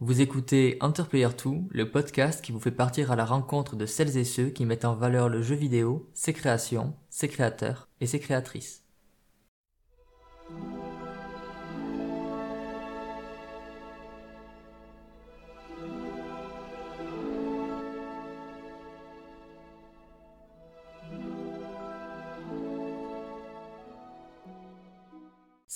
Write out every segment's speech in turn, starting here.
Vous écoutez Interplayer 2, le podcast qui vous fait partir à la rencontre de celles et ceux qui mettent en valeur le jeu vidéo, ses créations, ses créateurs et ses créatrices.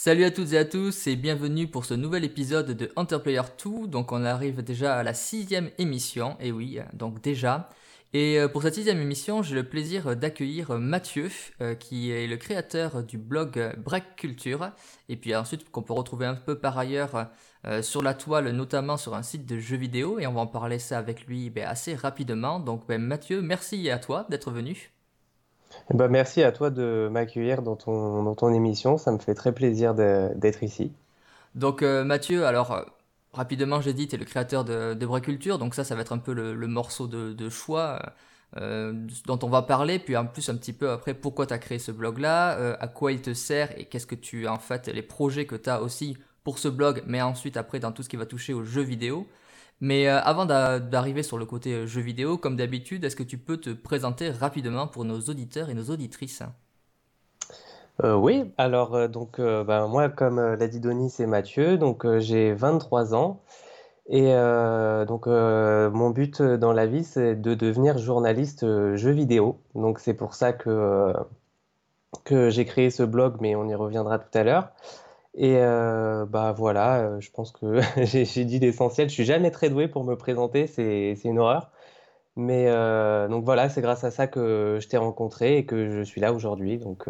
Salut à toutes et à tous et bienvenue pour ce nouvel épisode de Enterplayer 2. Donc on arrive déjà à la sixième émission, et oui, donc déjà. Et euh, pour cette sixième émission, j'ai le plaisir d'accueillir Mathieu, euh, qui est le créateur du blog Break Culture, et puis ensuite qu'on peut retrouver un peu par ailleurs euh, sur la toile, notamment sur un site de jeux vidéo, et on va en parler ça avec lui ben, assez rapidement. Donc ben, Mathieu, merci à toi d'être venu. Eh ben, merci à toi de m'accueillir dans ton, dans ton émission. Ça me fait très plaisir d'être ici. Donc, euh, Mathieu, alors, euh, rapidement, j'ai dit, tu es le créateur de, de Culture. Donc, ça, ça va être un peu le, morceau de, choix euh, dont on va parler. Puis, en plus, un petit peu après, pourquoi tu as créé ce blog-là, à quoi il te sert et qu'est-ce que tu en fait, les projets que tu as aussi pour ce blog, mais ensuite, après, dans tout ce qui va toucher aux jeux vidéo. Mais euh, avant d'arriver sur le côté euh, jeu vidéo, comme d'habitude, est-ce que tu peux te présenter rapidement pour nos auditeurs et nos auditrices? Euh, oui, alors donc ben, moi comme l'a dit Denis, c'est Mathieu, donc j'ai 23 ans et donc mon but dans la vie c'est de devenir journaliste jeu vidéo. Donc c'est pour ça que que j'ai créé ce blog, mais on y reviendra tout à l'heure. Et euh, bah voilà, euh, je pense que j'ai dit l'essentiel. Je suis jamais très doué pour me présenter, c'est une horreur. Mais euh, donc voilà, c'est grâce à ça que je t'ai rencontré et que je suis là aujourd'hui. Donc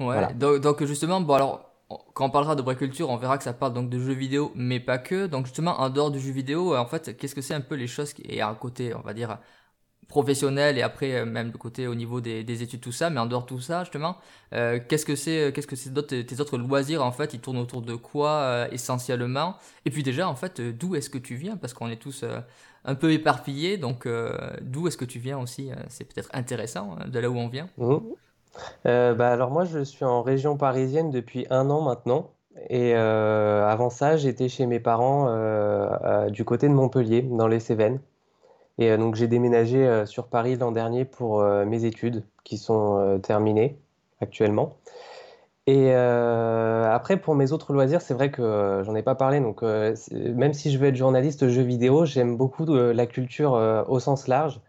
ouais. Donc, justement, bon alors quand on parlera de Break Culture, on verra que ça parle donc de jeux vidéo, mais pas que. Donc justement, en dehors du jeu vidéo, en fait, qu'est-ce que c'est un peu les choses qui est à côté, on va dire professionnel et après euh, même de côté au niveau des, des, études tout ça mais en dehors de tout ça justement euh, qu'est-ce que c'est euh, qu'est-ce que c'est d'autres tes autres loisirs en fait ils tournent autour de quoi essentiellement? Et puis déjà en fait d'où est-ce que tu viens? Parce qu'on est tous un peu éparpillés donc d'où est-ce que tu viens aussi? C'est peut-être intéressant hein, de là où on vient. Mmh. bah alors moi je suis en région parisienne depuis un an maintenant. Et avant ça j'étais chez mes parents du côté de Montpellier dans les Cévennes et euh, donc j'ai déménagé euh, sur Paris l'an dernier pour euh, mes études qui sont terminées actuellement. Et après, pour mes autres loisirs, c'est vrai que j'en ai pas parlé. Donc, même si je veux être journaliste jeux vidéo, j'aime beaucoup la culture au sens large.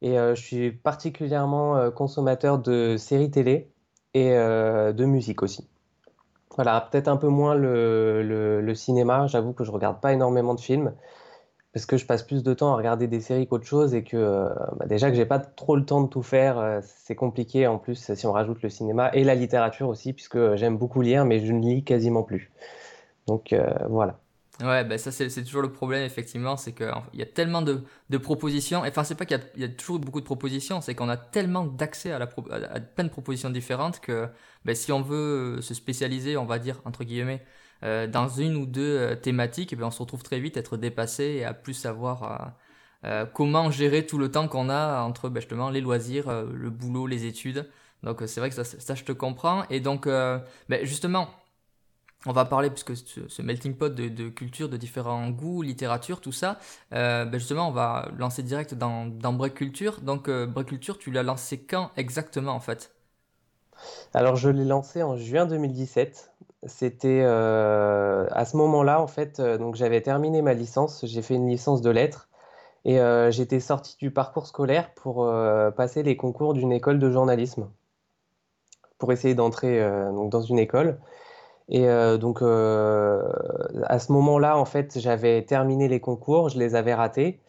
Et je suis particulièrement consommateur de séries télé et de musique aussi. Voilà, peut-être un peu moins le, le cinéma. J'avoue que je regarde pas énormément de films parce que je passe plus de temps à regarder des séries qu'autre chose et que euh, bah, déjà que j'ai pas trop le temps de tout faire, euh, c'est compliqué en plus si on rajoute le cinéma et la littérature aussi, puisque j'aime beaucoup lire, mais je ne lis quasiment plus. Donc euh, voilà. Ouais, ben ça c'est toujours le problème effectivement, c'est qu'il y a tellement de, propositions, enfin c'est pas qu'il y, a toujours beaucoup de propositions, c'est qu'on a tellement d'accès à, plein de propositions différentes que ben, si on veut se spécialiser, on va dire entre guillemets, euh, dans une ou deux euh, thématiques, eh on se retrouve très vite être dépassé et à plus savoir euh, comment gérer tout le temps qu'on a entre ben, justement les loisirs, le boulot, les études. Donc c'est vrai que ça, ça, je te comprends. Et donc ben, justement, on va parler, puisque ce, melting pot de, de, culture, de différents goûts, littérature, tout ça, euh, ben justement, on va lancer direct dans, dans Break Culture. Donc, Break Culture, tu l'as lancé quand exactement, en fait? Alors, je l'ai lancé en juin 2017 c'était euh, à ce moment-là, en fait, euh, donc j'avais terminé ma licence, j'ai fait une licence de lettres et euh, j'étais sorti du parcours scolaire pour passer les concours d'une école de journalisme, pour essayer d'entrer dans une école. Et donc à ce moment-là, en fait, j'avais terminé les concours, je les avais ratés.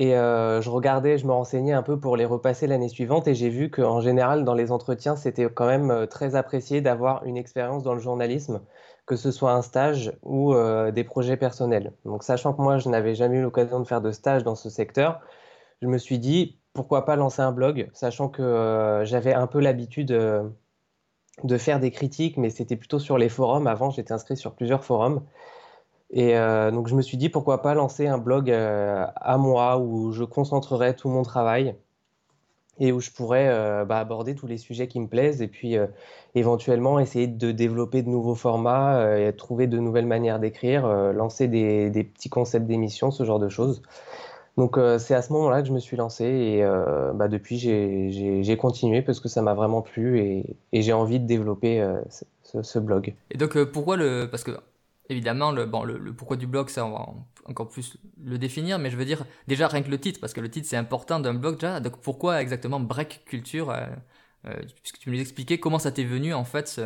Et euh, je regardais, je me renseignais un peu pour les repasser l'année suivante et j'ai vu qu'en général, dans les entretiens, c'était quand même euh, très apprécié d'avoir une expérience dans le journalisme, que ce soit un stage ou euh, des projets personnels. Donc, sachant que moi, je n'avais jamais eu l'occasion de faire de stage dans ce secteur, je me suis dit, pourquoi pas lancer un blog, sachant que j'avais un peu l'habitude de faire des critiques, mais c'était plutôt sur les forums. Avant, j'étais inscrit sur plusieurs forums. Et euh, donc je me suis dit pourquoi pas lancer un blog euh, à moi où je concentrerai tout mon travail et où je pourrais euh, bah, aborder tous les sujets qui me plaisent et puis éventuellement essayer de développer de nouveaux formats, et trouver de nouvelles manières d'écrire, lancer des, petits concepts d'émissions, ce genre de choses. Donc c'est à ce moment-là que je me suis lancé et bah, depuis j'ai continué parce que ça m'a vraiment plu et, et j'ai envie de développer ce, ce, blog. Et donc pourquoi le... Parce que évidemment, le, pourquoi du blog, ça, on va encore plus le définir, mais je veux dire, déjà rien que le titre, parce que le titre c'est important d'un blog déjà, donc pourquoi exactement Break Culture euh, euh, Puisque tu nous expliquais comment ça t'est venu en fait,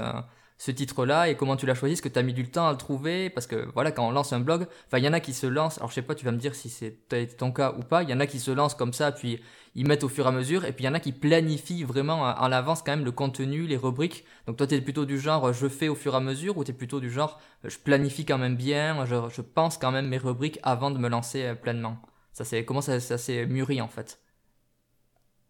ce titre-là et comment tu l'as choisi Est-ce que tu as mis du temps à le trouver? Parce que voilà, quand on lance un blog, il y en a qui se lancent, alors je sais pas, tu vas me dire si c'est ton cas ou pas, il y en a qui se lancent comme ça, puis ils mettent au fur et à mesure, et puis il y en a qui planifient vraiment en avance quand même le contenu, les rubriques. Donc toi, tu es plutôt du genre je fais au fur et à mesure, ou tu es plutôt du genre je planifie quand même bien, je, je, pense quand même mes rubriques avant de me lancer euh, pleinement? Ça, c'est Comment ça, ça s'est mûri en fait?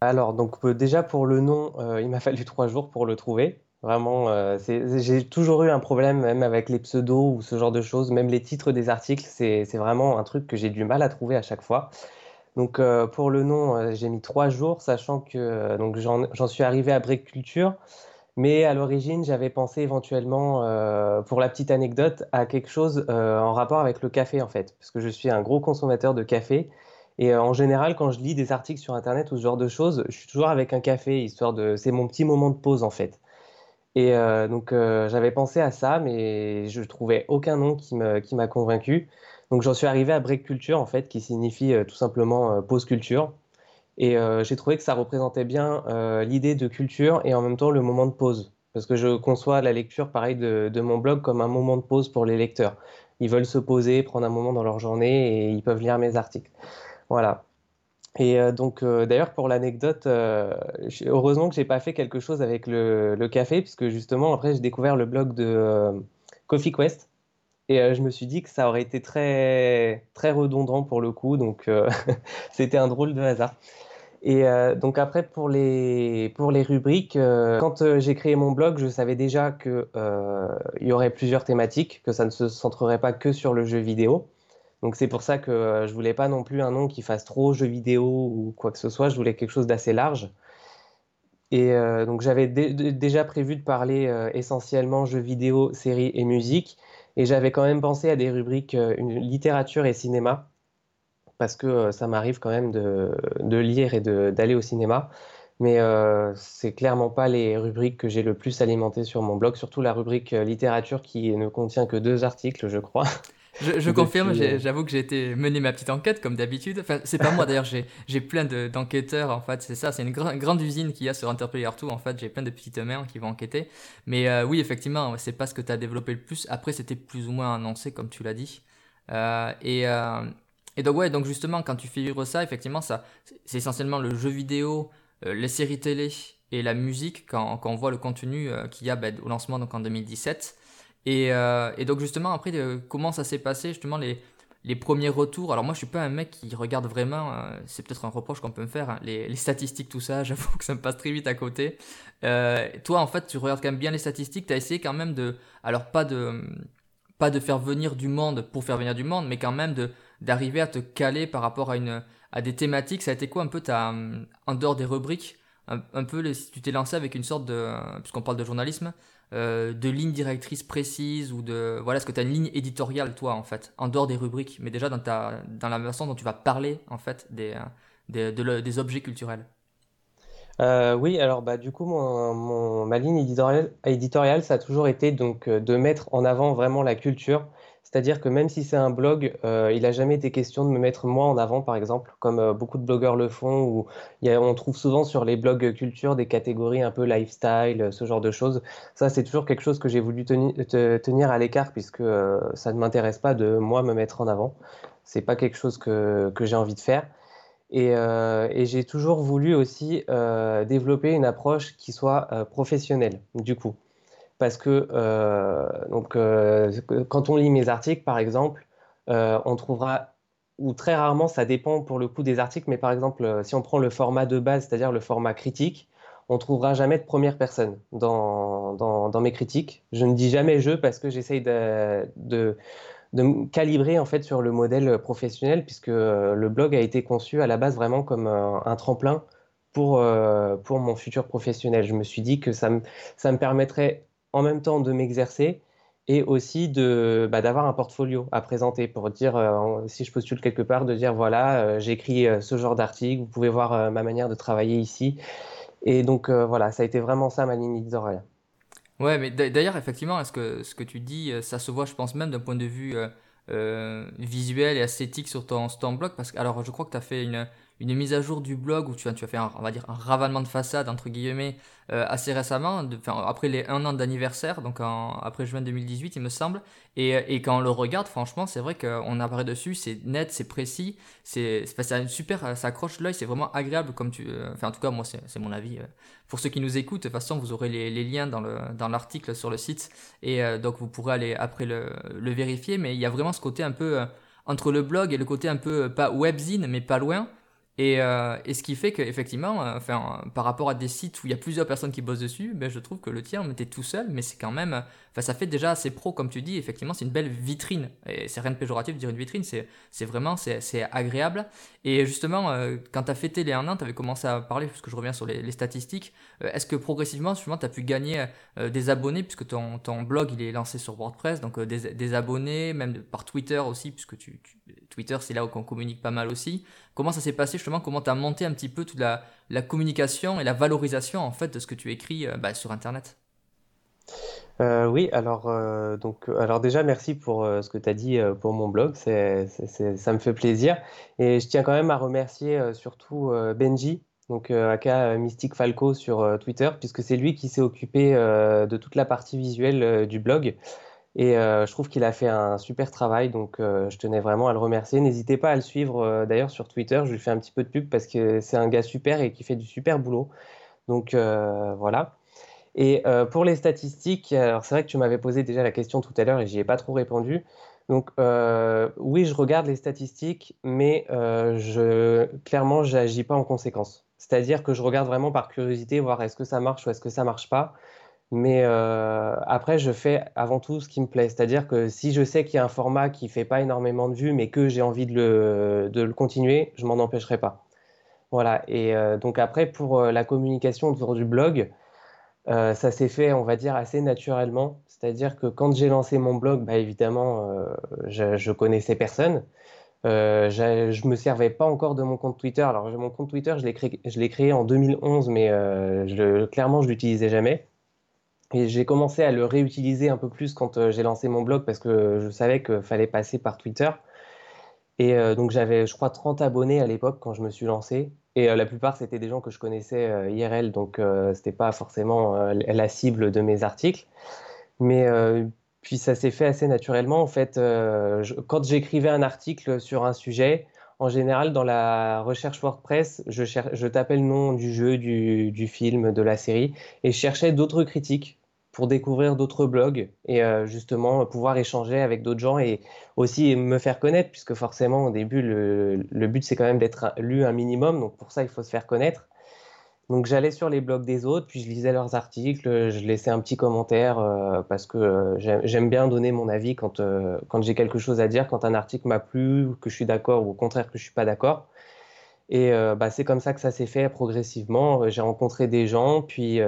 Alors, donc euh, déjà pour le nom, euh, il m'a fallu trois jours pour le trouver. Vraiment, euh, j'ai toujours eu un problème même avec les pseudos ou ce genre de choses, même les titres des articles, c'est vraiment un truc que j'ai du mal à trouver à chaque fois. Donc euh, pour le nom, euh, j'ai mis trois jours, sachant que donc j'en suis arrivé à Break Culture, mais à l'origine, j'avais pensé éventuellement, pour la petite anecdote, à quelque chose en rapport avec le café en fait, parce que je suis un gros consommateur de café. Et en général, quand je lis des articles sur Internet ou ce genre de choses, je suis toujours avec un café, histoire de... C'est mon petit moment de pause en fait. Et euh, donc euh, j'avais pensé à ça, mais je trouvais aucun nom qui m'a convaincu. Donc j'en suis arrivé à Break Culture, en fait, qui signifie euh, tout simplement pause culture. Et j'ai trouvé que ça représentait bien l'idée de culture et en même temps le moment de pause. Parce que je conçois la lecture, pareil, de, mon blog comme un moment de pause pour les lecteurs. Ils veulent se poser, prendre un moment dans leur journée et ils peuvent lire mes articles. Voilà. Et euh, donc, euh, d'ailleurs, pour l'anecdote, euh, heureusement que j'ai pas fait quelque chose avec le, le, café, puisque justement, après, j'ai découvert le blog de Coffee Quest. Et je me suis dit que ça aurait été très, très redondant pour le coup, donc c'était un drôle de hasard. Et donc après, pour les, pour les rubriques, quand j'ai créé mon blog, je savais déjà qu'il y aurait plusieurs thématiques, que ça ne se centrerait pas que sur le jeu vidéo. Donc c'est pour ça que euh, je voulais pas non plus un nom qui fasse trop jeu vidéo ou quoi que ce soit. Je voulais quelque chose d'assez large. Et euh, donc j'avais déjà prévu de parler euh, essentiellement jeux vidéo, séries et musique. Et j'avais quand même pensé à des rubriques littérature et cinéma, parce que ça m'arrive quand même de, lire et d'aller au cinéma. Mais c'est clairement pas les rubriques que j'ai le plus alimentées sur mon blog, surtout la rubrique littérature qui ne contient que deux articles, je crois. Je, confirme, euh, j'avoue que j'ai été mené ma petite enquête comme d'habitude. Enfin, c'est pas moi d'ailleurs, j'ai plein d'enquêteurs en fait. C'est ça, c'est une grande usine qu'il y a sur Interplayer 2 en fait. J'ai plein de petites mains qui vont enquêter. Mais euh, oui, effectivement, c'est pas ce que tu as développé le plus. Après, c'était plus ou moins annoncé comme tu l'as dit. Euh, et, et donc ouais, donc justement, quand tu fais vivre ça, effectivement, ça, c'est essentiellement le jeu vidéo, les séries télé et la musique quand, quand on voit le contenu qu'il y a ben, au lancement donc en 2017. Euh, et, donc justement après euh, comment ça s'est passé justement les, les premiers retours? Alors moi je suis pas un mec qui regarde vraiment euh, c'est peut-être un reproche qu'on peut me faire hein, les, les, statistiques tout ça j'avoue que ça me passe très vite à côté. Toi en fait tu regardes quand même bien les statistiques tu as essayé quand même de alors pas de pas de faire venir du monde pour faire venir du monde mais quand même de d'arriver à te caler par rapport à une à des thématiques. Ça a été quoi un peu en dehors des rubriques un, peu tu t'es lancé avec une sorte de puisqu'on parle de journalisme euh, de lignes directrices précises ou de voilà est-ce que tu as une ligne éditoriale toi en fait en dehors des rubriques mais déjà dans ta dans la façon dont tu vas parler en fait des des, objets culturels? Euh, oui alors bah du coup mon, ma ligne éditoriale, éditoriale ça a toujours été donc euh, de mettre en avant vraiment la culture c'est-à-dire que même si c'est un blog, euh, il n'a jamais été question de me mettre moi en avant, par exemple, comme euh, beaucoup de blogueurs le font, où on trouve souvent sur les blogs culture des catégories un peu lifestyle, ce genre de choses. Ça, c'est toujours quelque chose que j'ai voulu tenir à l'écart, puisque euh, ça ne m'intéresse pas de moi me mettre en avant. C'est pas quelque chose que, j'ai envie de faire. Et j'ai toujours voulu aussi développer une approche qui soit professionnelle, du coup parce que euh, donc, euh, quand on lit mes articles, par exemple, euh, on trouvera, ou très rarement, ça dépend pour le coup des articles, mais par exemple, si on prend le format de base, c'est-à-dire le format critique, on trouvera jamais de première personne dans, dans, mes critiques. Je ne dis jamais je parce que j'essaye de, de, me calibrer en fait sur le modèle professionnel, puisque le blog a été conçu à la base vraiment comme un, tremplin pour, pour mon futur professionnel. Je me suis dit que ça ça me permettrait en même temps de m'exercer et aussi de bah, d'avoir un portfolio à présenter pour dire si je postule quelque part de dire voilà j'écris ce genre d'article vous pouvez voir ma manière de travailler ici. Et donc voilà ça a été vraiment ça ma ligne éditoriale. Ouais, mais d'ailleurs, effectivement, est-ce que ce que tu dis, euh, ça se voit, je pense même d'un point de vue euh, euh, visuel et esthétique sur ton, sur ton blog? Parce que, alors, je crois que tu as fait une, une mise à jour du blog où tu, tu as fait un, on va dire un ravalement de façade entre guillemets euh, assez récemment, de, après les un an d'anniversaire, donc en, après juin 2018 il me semble, et, et quand on le regarde franchement c'est vrai qu'on apparaît dessus, c'est net, c'est précis, c'est c'est une super, ça accroche l'œil, c'est vraiment agréable comme tu, euh, enfin en tout cas moi c'est mon avis. Euh. Pour ceux qui nous écoutent, de toute façon vous aurez les, les liens dans le dans l'article sur le site et donc vous pourrez aller après le, le vérifier, mais il y a vraiment ce côté un peu entre le blog et le côté un peu pas webzine mais pas loin et, euh, et, ce qui fait qu'effectivement, euh, enfin, par rapport à des sites où il y a plusieurs personnes qui bossent dessus, ben, je trouve que le tien, était tout seul, mais c'est quand même, enfin, ça fait déjà assez pro, comme tu dis, effectivement, c'est une belle vitrine. Et c'est rien de péjoratif de dire une vitrine, c'est, vraiment, c'est, agréable. Et justement, euh, quand tu as fêté les 1 an, tu avais commencé à parler, puisque je reviens sur les, les statistiques, est-ce que progressivement, justement, tu as pu gagner des abonnés, puisque ton, ton blog, il est lancé sur WordPress, donc des, des, abonnés, même par Twitter aussi, puisque tu, Twitter, c'est là où on communique pas mal aussi. Comment ça s'est passé justement? Comment tu as monté un petit peu toute la, la, communication et la valorisation en fait de ce que tu écris euh, bah, sur Internet? Euh, oui, alors, euh, donc, alors déjà, merci pour ce que tu as dit pour mon blog, c'est, ça me fait plaisir. Et je tiens quand même à remercier surtout Benji, donc aka Mystique Falco sur Twitter, puisque c'est lui qui s'est occupé de toute la partie visuelle du blog. Et euh, je trouve qu'il a fait un super travail, donc euh, je tenais vraiment à le remercier. N'hésitez pas à le suivre euh, d'ailleurs sur Twitter, je lui fais un petit peu de pub parce que c'est un gars super et qui fait du super boulot. Donc voilà. Et pour les statistiques, alors c'est vrai que tu m'avais posé déjà la question tout à l'heure et j'y ai pas trop répondu. Donc oui, je regarde les statistiques, mais je clairement, j'agis pas en conséquence. C'est-à-dire que je regarde vraiment par curiosité, voir est-ce que ça marche ou est-ce que ça marche pas. Mais euh, après, je fais avant tout ce qui me plaît. C'est-à-dire que si je sais qu'il y a un format qui fait pas énormément de vues, mais que j'ai envie de le, de le, continuer, je m'en empêcherai pas. Voilà. Et euh, donc après, pour euh, la communication autour du blog, ça s'est fait, on va dire, assez naturellement. C'est-à-dire que quand j'ai lancé mon blog, bah, évidemment, je, je, connaissais personne. je me servais pas encore de mon compte Twitter. Alors, mon compte Twitter, je l'ai créé, en 2011, mais clairement, je l'utilisais jamais. Et j'ai commencé à le réutiliser un peu plus quand euh, j'ai lancé mon blog parce que je savais qu'il fallait passer par Twitter. Et euh, donc j'avais, je crois, 30 abonnés à l'époque quand je me suis lancé. Et euh, la plupart, c'était des gens que je connaissais IRL, donc c'était pas forcément la cible de mes articles. Mais puis ça s'est fait assez naturellement. En fait, quand j'écrivais un article sur un sujet, en général, dans la recherche WordPress, je, je tapais le nom du jeu, du, du, film, de la série, et je cherchais d'autres critiques pour découvrir d'autres blogs et euh, justement pouvoir échanger avec d'autres gens et aussi me faire connaître, puisque forcément au début, le, le but c'est quand même d'être lu un minimum, donc pour ça il faut se faire connaître. Donc j'allais sur les blogs des autres, puis je lisais leurs articles, je laissais un petit commentaire euh, parce que euh, j'aime bien donner mon avis quand, quand j'ai quelque chose à dire, quand un article m'a plu, que je suis d'accord ou au contraire que je suis pas d'accord. Et bah, c'est comme ça que ça s'est fait progressivement. J'ai rencontré des gens, puis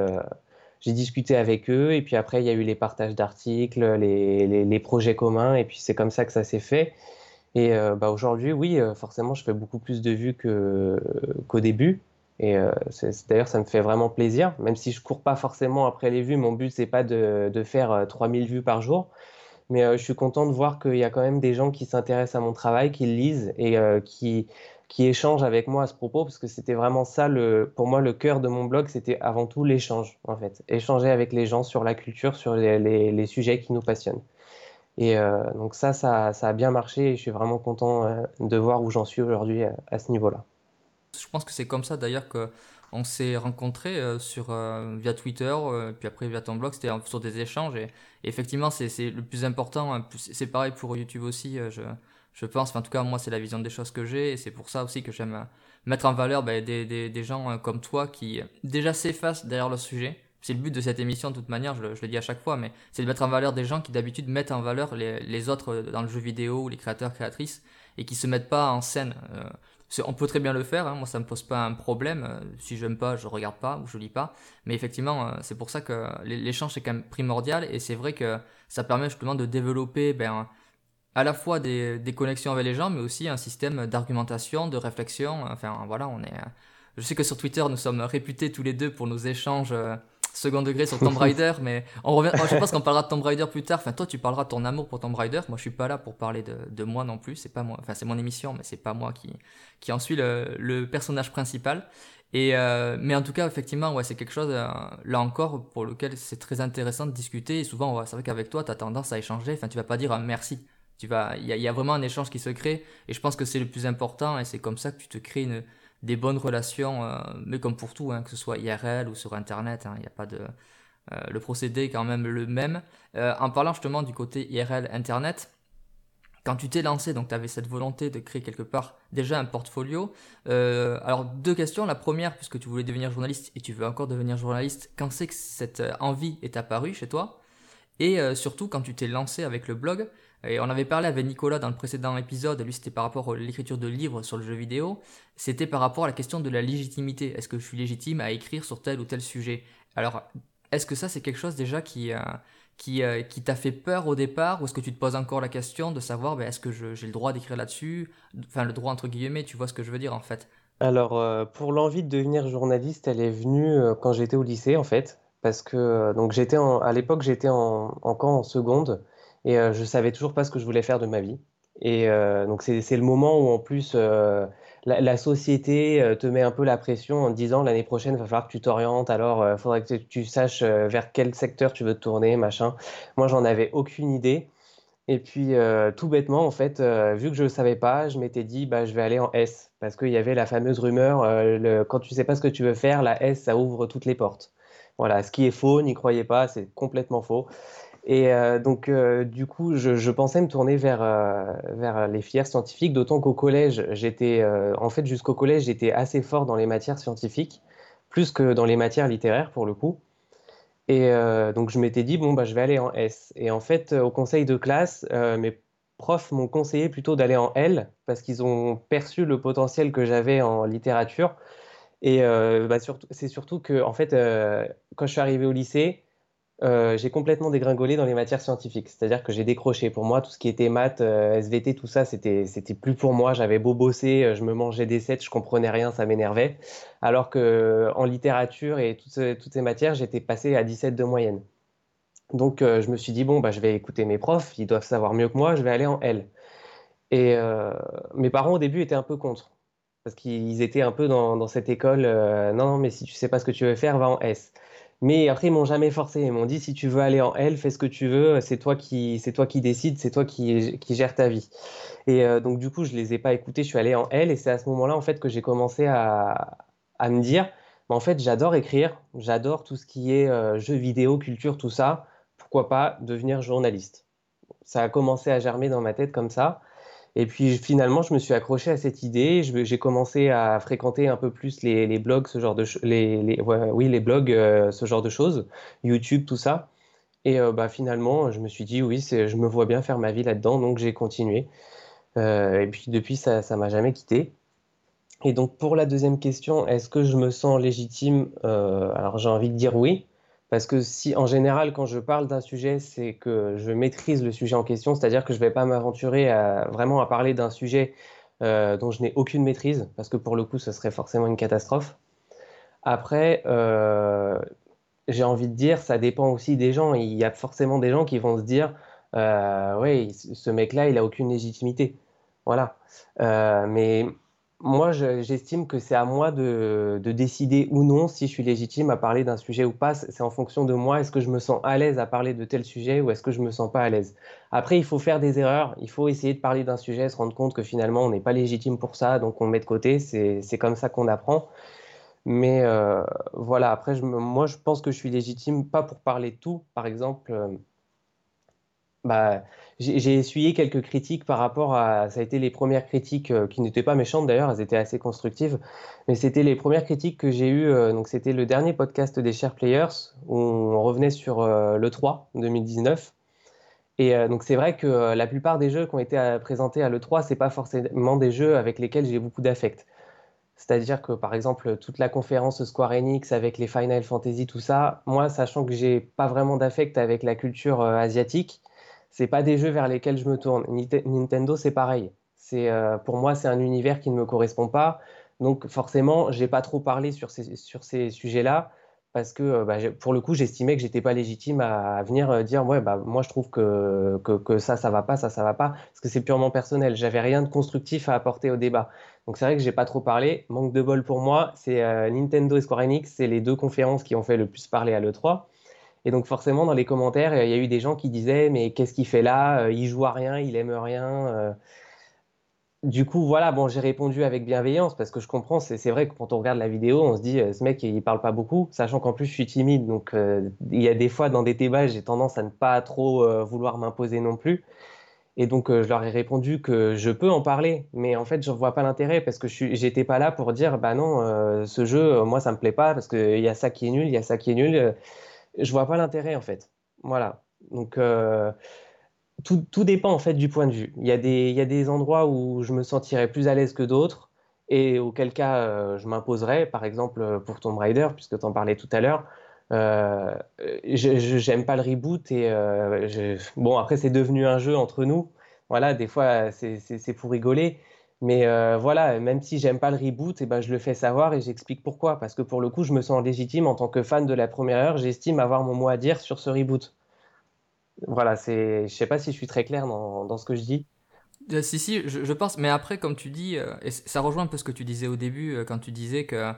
j'ai discuté avec eux et puis après il y a eu les partages d'articles, les, les, projets communs et puis c'est comme ça que ça s'est fait. Et euh, bah aujourd'hui, oui, euh, forcément, je fais beaucoup plus de vues qu'au début. Et euh, d'ailleurs, ça me fait vraiment plaisir, même si je cours pas forcément après les vues. Mon but, c'est pas de, de faire 3000 vues par jour. Mais je suis content de voir qu'il y a quand même des gens qui s'intéressent à mon travail, qui le lisent et qui, qui échange avec moi à ce propos, parce que c'était vraiment ça, le, pour moi, le cœur de mon blog, c'était avant tout l'échange, en fait. Échanger avec les gens sur la culture, sur les, les, sujets qui nous passionnent. Et euh, donc ça, ça, ça, a bien marché et je suis vraiment content euh, de voir où j'en suis aujourd'hui à, euh, à, ce niveau-là. Je pense que c'est comme ça d'ailleurs que on s'est rencontrés via Twitter, puis après via ton blog, c'était sur des échanges. Et, effectivement, c'est le plus important. Hein, c'est pareil pour YouTube aussi. Je pense, en tout cas moi c'est la vision des choses que j'ai et c'est pour ça aussi que j'aime euh, mettre en valeur ben, des, des, des, gens euh, comme toi qui euh, déjà s'effacent derrière le sujet. C'est le but de cette émission de toute manière, je le, je le dis à chaque fois, mais c'est de mettre en valeur des gens qui d'habitude mettent en valeur les, les, autres dans le jeu vidéo ou les créateurs, créatrices et qui se mettent pas en scène. on peut très bien le faire, hein. moi ça me pose pas un problème. Si j'aime pas, je regarde pas ou je lis pas. Mais effectivement, c'est pour ça que l'échange c'est quand même primordial et c'est vrai que ça permet justement de développer ben, à la fois des, des, connexions avec les gens, mais aussi un système d'argumentation, de réflexion. Enfin voilà, on est. Je sais que sur Twitter, nous sommes réputés tous les deux pour nos échanges second degré sur Tomb Raider, mais on revient, je pense qu'on parlera de Tomb Raider plus tard. Enfin, toi, tu parleras de ton amour pour Tomb Raider. Moi, je suis pas là pour parler de, de moi non plus. C'est pas moi. Enfin, c'est mon émission, mais c'est pas moi qui, qui en suis le, le personnage principal. Et euh, mais en tout cas, effectivement, ouais, c'est quelque chose, euh, là encore, pour lequel c'est très intéressant de discuter. Et souvent, ouais, c'est vrai qu'avec toi, tu as tendance à échanger. Enfin, tu vas pas dire un merci. Tu vas, il y, y, a vraiment un échange qui se crée. Et je pense que c'est le plus important. Et c'est comme ça que tu te crées une, des bonnes relations, euh, mais comme pour tout, hein, que ce soit IRL ou sur Internet, hein, il n'y a pas de... Euh, le procédé est quand même le même. Euh, en parlant justement du côté IRL Internet, quand tu t'es lancé, donc tu avais cette volonté de créer quelque part déjà un portfolio. alors deux questions. La première, puisque tu voulais devenir journaliste et tu veux encore devenir journaliste, quand c'est que cette envie est apparue chez toi? Et surtout quand tu t'es lancé avec le blog, et on avait parlé avec Nicolas dans le précédent épisode, lui c'était par rapport à l'écriture de livres sur le jeu vidéo, c'était par rapport à la question de la légitimité. Est-ce que je suis légitime à écrire sur tel ou tel sujet? Alors, est-ce que ça c'est quelque chose déjà qui, euh, qui, euh, qui t'a fait peur au départ, ou est-ce que tu te poses encore la question de savoir ben, est-ce que j'ai le droit d'écrire là-dessus? Enfin, le droit entre guillemets, tu vois ce que je veux dire en fait. Alors, euh, pour l'envie de devenir journaliste, elle est venue quand j'étais au lycée en fait, parce que donc j'étais à l'époque j'étais en, encore en seconde. Et euh, je savais toujours pas ce que je voulais faire de ma vie. Et euh, donc c'est le moment où en plus euh, la, société te met un peu la pression en te disant l'année prochaine il va falloir que tu t'orientes, alors il faudrait que tu saches vers quel secteur tu veux te tourner, machin. Moi j'en avais aucune idée. Et puis tout bêtement en fait, vu que je ne savais pas, je m'étais dit bah je vais aller en S parce qu'il y avait la fameuse rumeur quand tu sais pas ce que tu veux faire, la S ça ouvre toutes les portes. Voilà, ce qui est faux, n'y croyez pas, c'est complètement faux. Et euh, donc, euh, du coup, je, pensais me tourner vers, euh, vers les filières scientifiques, d'autant qu'au collège, j'étais, en fait, jusqu'au collège, j'étais assez fort dans les matières scientifiques, plus que dans les matières littéraires, pour le coup. Et donc, je m'étais dit, bon, bah, je vais aller en S. Et en fait, au conseil de classe, mes profs m'ont conseillé plutôt d'aller en L, parce qu'ils ont perçu le potentiel que j'avais en littérature. Et bah, c'est surtout que, en fait, quand je suis arrivé au lycée, euh, j'ai complètement dégringolé dans les matières scientifiques. C'est-à-dire que j'ai décroché. Pour moi, tout ce qui était maths, euh, SVT, tout ça, c'était, plus pour moi. J'avais beau bosser, euh, je me mangeais des 7, je comprenais rien, ça m'énervait. Alors que en littérature et toutes, toutes ces matières, j'étais passé à 17 de moyenne. Donc, je me suis dit, bon, bah, je vais écouter mes profs, ils doivent savoir mieux que moi, je vais aller en L. Et mes parents, au début, étaient un peu contre. Parce qu'ils étaient un peu dans, cette école, non, non, mais si tu sais pas ce que tu veux faire, va en S. Mais après, ils m'ont jamais forcé. Ils m'ont dit si tu veux aller en L, fais ce que tu veux. C'est toi qui, c'est toi qui décides, c'est toi qui, qui gère ta vie. Et euh, donc du coup, je les ai pas écoutés. Je suis allé en L et c'est à ce moment-là en fait que j'ai commencé à, me dire, mais en fait, j'adore écrire, j'adore tout ce qui est euh, jeux vidéo, culture, tout ça. Pourquoi pas devenir journaliste? Ça a commencé à germer dans ma tête comme ça. Et puis finalement, je me suis accroché à cette idée. J'ai commencé à fréquenter un peu plus les, blogs, ce genre de les, oui, les blogs, euh, ce genre de choses, YouTube, tout ça. Et euh, bah, finalement, je me suis dit oui, je me vois bien faire ma vie là-dedans, donc j'ai continué. Euh, et puis depuis, ça, ça m'a jamais quitté. Et donc pour la deuxième question, est-ce que je me sens légitime? Alors j'ai envie de dire oui. Parce que si, en général, quand je parle d'un sujet, c'est que je maîtrise le sujet en question, c'est-à-dire que je ne vais pas m'aventurer vraiment à parler d'un sujet euh, dont je n'ai aucune maîtrise, parce que pour le coup, ce serait forcément une catastrophe. Après, euh, j'ai envie de dire, ça dépend aussi des gens. Il y a forcément des gens qui vont se dire, euh, oui, ce mec-là, il a aucune légitimité. Voilà. mais moi, j'estime que c'est à moi de, décider ou non si je suis légitime à parler d'un sujet ou pas. C'est en fonction de moi. Est-ce que je me sens à l'aise à parler de tel sujet ou est-ce que je me sens pas à l'aise Après, il faut faire des erreurs. Il faut essayer de parler d'un sujet, se rendre compte que finalement, on n'est pas légitime pour ça, donc on met de côté. C'est comme ça qu'on apprend. Mais euh, voilà, après, moi, je pense que je suis légitime, pas pour parler de tout. Par exemple, euh, bah, j'ai essuyé quelques critiques par rapport à. Ça a été les premières critiques euh, qui n'étaient pas méchantes d'ailleurs, elles étaient assez constructives. Mais c'était les premières critiques que j'ai eues. Euh, donc, c'était le dernier podcast des Share Players où on revenait sur euh, le 3 2019. Et donc c'est vrai que la plupart des jeux qui ont été présentés à l'E3, c'est pas forcément des jeux avec lesquels j'ai beaucoup d'affect. C'est-à-dire que par exemple toute la conférence Square Enix avec les Final Fantasy tout ça, moi sachant que j'ai pas vraiment d'affect avec la culture asiatique, c'est pas des jeux vers lesquels je me tourne. Nintendo c'est pareil. C'est pour moi c'est un univers qui ne me correspond pas. Donc forcément, j'ai pas trop parlé sur ces, sur ces sujets-là parce que euh, bah, pour le coup, j'estimais que j'étais pas légitime à, venir euh, dire ouais bah moi je trouve que, que, ça ça va pas, ça ça va pas parce que c'est purement personnel. J'avais rien de constructif à apporter au débat. Donc c'est vrai que j'ai pas trop parlé. Manque de bol pour moi, c'est euh, Nintendo et Square Enix, c'est les deux conférences qui ont fait le plus parler à l'E3. Et donc forcément dans les commentaires, il y a eu des gens qui disaient mais qu'est-ce qu'il fait là? Il joue à rien, il aime rien du coup, voilà, bon, j'ai répondu avec bienveillance parce que je comprends. C'est vrai que quand on regarde la vidéo, on se dit, euh, ce mec, il parle pas beaucoup, sachant qu'en plus, je suis timide. Donc, euh, il y a des fois, dans des débats, j'ai tendance à ne pas trop euh, vouloir m'imposer non plus. Et donc, je leur ai répondu que je peux en parler, mais en fait, je ne vois pas l'intérêt parce que je n'étais pas là pour dire, bah non, ce jeu, moi, ça me plaît pas parce qu'il y a ça qui est nul, il y a ça qui est nul. Je vois pas l'intérêt, en fait. Voilà. Donc, tout, dépend en fait du point de vue. Il y, a des, y a des endroits où je me sentirais plus à l'aise que d'autres et auquel cas euh, je m'imposerais, par exemple euh, pour Tomb Raider, puisque tu en parlais tout à l'heure. Euh, j'aime pas le reboot et bon après c'est devenu un jeu entre nous. Voilà, des fois c'est pour rigoler, mais voilà, même si j'aime pas le reboot, eh ben je le fais savoir et j'explique pourquoi. Parce que pour le coup, je me sens légitime en tant que fan de la première heure. J'estime avoir mon mot à dire sur ce reboot. Voilà, c'est, je sais pas si je suis très clair dans, dans ce que je dis. Euh, si, si, je, pense, mais après, comme tu dis, euh, et ça rejoint un peu ce que tu disais au début, euh, quand tu disais que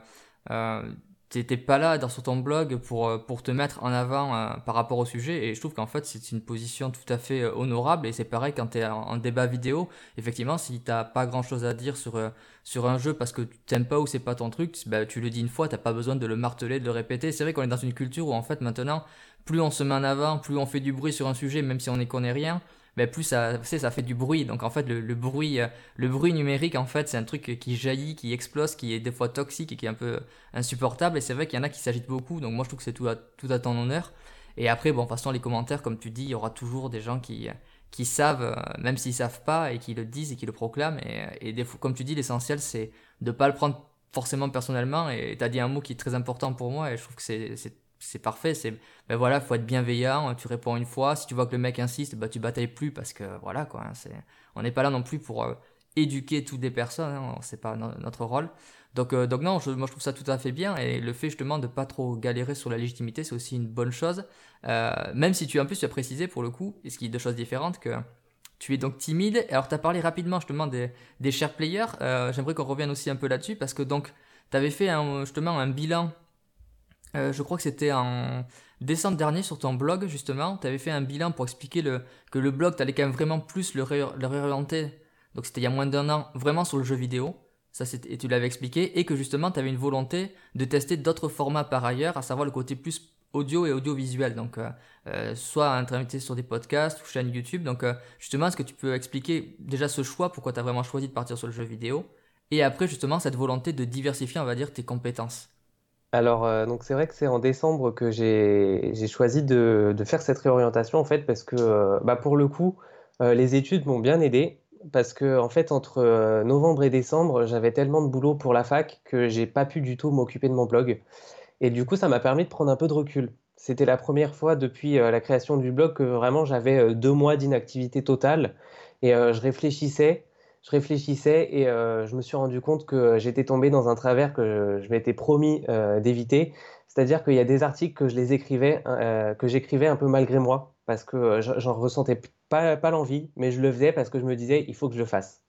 tu n'étais pas là dans, sur ton blog pour, pour te mettre en avant par rapport au sujet, et je trouve qu'en fait, c'est une position tout à fait honorable, et c'est pareil quand tu es en, débat vidéo, effectivement, si tu n'as pas grand chose à dire sur, sur un jeu parce que tu t'aimes pas ou c'est pas ton truc, bah, tu le dis une fois, tu pas besoin de le marteler, de le répéter. C'est vrai qu'on est dans une culture où en fait maintenant, plus on se met en avant, plus on fait du bruit sur un sujet, même si on n'y connaît rien, mais plus ça, ça fait du bruit. Donc en fait, le, bruit, euh, le bruit numérique, en fait, c'est un truc qui jaillit, qui explose, qui est des fois toxique et qui est un peu insupportable. Et c'est vrai qu'il y en a qui s'agitent beaucoup. Donc moi, je trouve que c'est tout à, tout à ton honneur. Et après, bon, de toute façon, les commentaires, comme tu dis, il y aura toujours des gens qui, qui savent, euh, même s'ils savent pas, et qui le disent et qui le proclament. Et, et des fois, comme tu dis, l'essentiel, c'est de pas le prendre forcément personnellement. Et tu as dit un mot qui est très important pour moi, et je trouve que c'est c'est parfait. C'est ben voilà, faut être bienveillant. Tu réponds une fois. Si tu vois que le mec insiste, bah tu batailles plus parce que voilà quoi. Hein, c'est on n'est pas là non plus pour euh, éduquer toutes les personnes. Hein, c'est pas notre rôle. Donc euh, donc non, je, moi je trouve ça tout à fait bien et le fait justement de pas trop galérer sur la légitimité, c'est aussi une bonne chose. Euh, même si tu en plus tu as précisé pour le coup, et ce qui est deux choses différentes que tu es donc timide. Alors tu as parlé rapidement justement des des share players. J'aimerais qu'on revienne aussi un peu là-dessus parce que donc tu avais fait un, justement un bilan euh, je crois que c'était en décembre dernier sur ton blog, justement. Tu avais fait un bilan pour expliquer le, que le blog, tu allais quand même vraiment plus le, réorienter. Donc c'était il y a moins d'un an, vraiment sur le jeu vidéo. Ça, et tu l'avais expliqué. Et que justement, tu avais une volonté de tester d'autres formats par ailleurs, à savoir le côté plus audio et audiovisuel. Donc, euh, euh, soit intermitté sur des podcasts ou chaîne YouTube. Donc, justement, est-ce que tu peux expliquer déjà ce choix, pourquoi tu as vraiment choisi de partir sur le jeu vidéo? Et après, justement, cette volonté de diversifier, on va dire, tes compétences alors, euh, c'est vrai que c'est en décembre que j'ai choisi de, faire cette réorientation, en fait, parce que, euh, bah, pour le coup, euh, les études m'ont bien aidé, parce que, en fait, entre novembre et décembre, j'avais tellement de boulot pour la fac que j'ai pas pu du tout m'occuper de mon blog. Et du coup, ça m'a permis de prendre un peu de recul. C'était la première fois depuis la création du blog que vraiment j'avais deux mois d'inactivité totale et je réfléchissais je réfléchissais et euh, je me suis rendu compte que j'étais tombé dans un travers que je, m'étais promis euh, d'éviter. C'est-à-dire qu'il y a des articles que je les écrivais, euh, que j'écrivais un peu malgré moi, parce que j'en ressentais pas, pas l'envie, mais je le faisais parce que je me disais, il faut que je le fasse.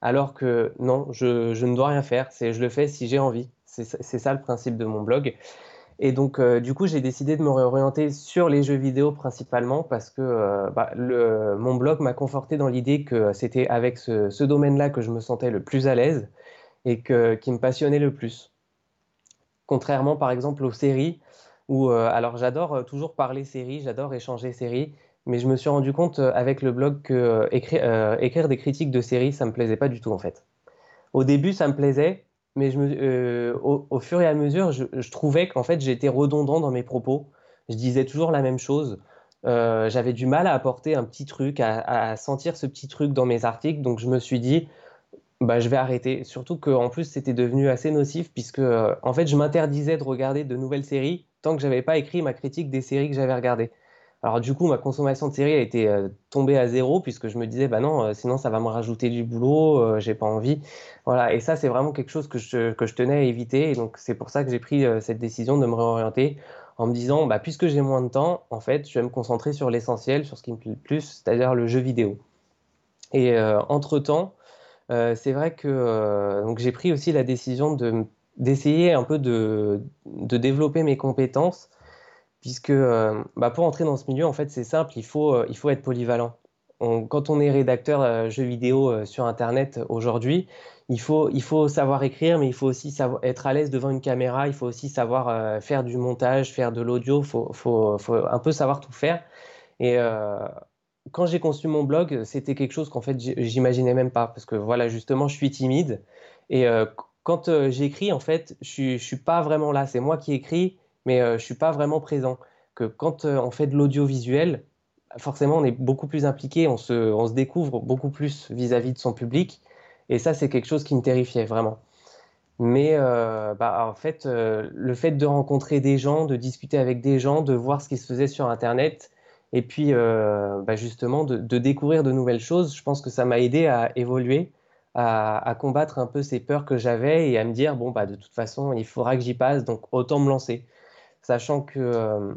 Alors que non, je, je ne dois rien faire, c'est je le fais si j'ai envie. C'est ça le principe de mon blog. Et donc, euh, du coup, j'ai décidé de me réorienter sur les jeux vidéo principalement parce que euh, bah, mon blog m'a conforté dans l'idée que c'était avec ce, ce domaine-là que je me sentais le plus à l'aise et que, qui me passionnait le plus. Contrairement, par exemple, aux séries, où, euh, alors j'adore toujours parler séries, j'adore échanger séries, mais je me suis rendu compte avec le blog que écrire, écrire des critiques de séries, ça me plaisait pas du tout en fait. Au début, ça me plaisait, mais euh, au, fur et à mesure, je, trouvais qu'en fait, j'étais redondant dans mes propos. Je disais toujours la même chose. j'avais du mal à apporter un petit truc, à, sentir ce petit truc dans mes articles. Donc je me suis dit, bah, je vais arrêter. Surtout qu'en plus, c'était devenu assez nocif, puisque en fait, je m'interdisais de regarder de nouvelles séries tant que j'avais pas écrit ma critique des séries que j'avais regardées. Alors du coup, ma consommation de séries a été euh, tombée à zéro puisque je me disais, bah non, euh, sinon ça va me rajouter du boulot, euh, j'ai pas envie. Voilà, et ça c'est vraiment quelque chose que je, tenais à éviter. Et donc c'est pour ça que j'ai pris cette décision de me réorienter en me disant, bah, puisque j'ai moins de temps, en fait, je vais me concentrer sur l'essentiel, sur ce qui me plaît le plus, c'est-à-dire le jeu vidéo. Et entre-temps, c'est vrai que j'ai pris aussi la décision de d'essayer un peu de, de développer mes compétences puisque euh, bah, pour entrer dans ce milieu, en fait, c'est simple, il faut, euh, il faut être polyvalent. quand on est rédacteur euh, jeux vidéo sur Internet aujourd'hui, il faut, il faut savoir écrire, mais il faut aussi être à l'aise devant une caméra, il faut aussi savoir faire du montage, faire de l'audio, il faut, faut, faut, un peu savoir tout faire. Et quand j'ai conçu mon blog, c'était quelque chose qu'en fait, j'imaginais même pas, parce que voilà, justement, je suis timide. Et quand j'écris, en fait, je ne suis pas vraiment là. C'est moi qui écris, mais euh, je ne suis pas vraiment présent. Que quand euh, on fait de l'audiovisuel, forcément, on est beaucoup plus impliqué, on se, découvre beaucoup plus vis-à-vis de son public. Et ça, c'est quelque chose qui me terrifiait vraiment. Mais euh, bah, en fait, le fait de rencontrer des gens, de discuter avec des gens, de voir ce qui se faisait sur Internet, et puis bah, justement de, découvrir de nouvelles choses, je pense que ça m'a aidé à évoluer, à, à, combattre un peu ces peurs que j'avais et à me dire, bon, bah, de toute façon, il faudra que j'y passe, donc autant me lancer sachant que euh,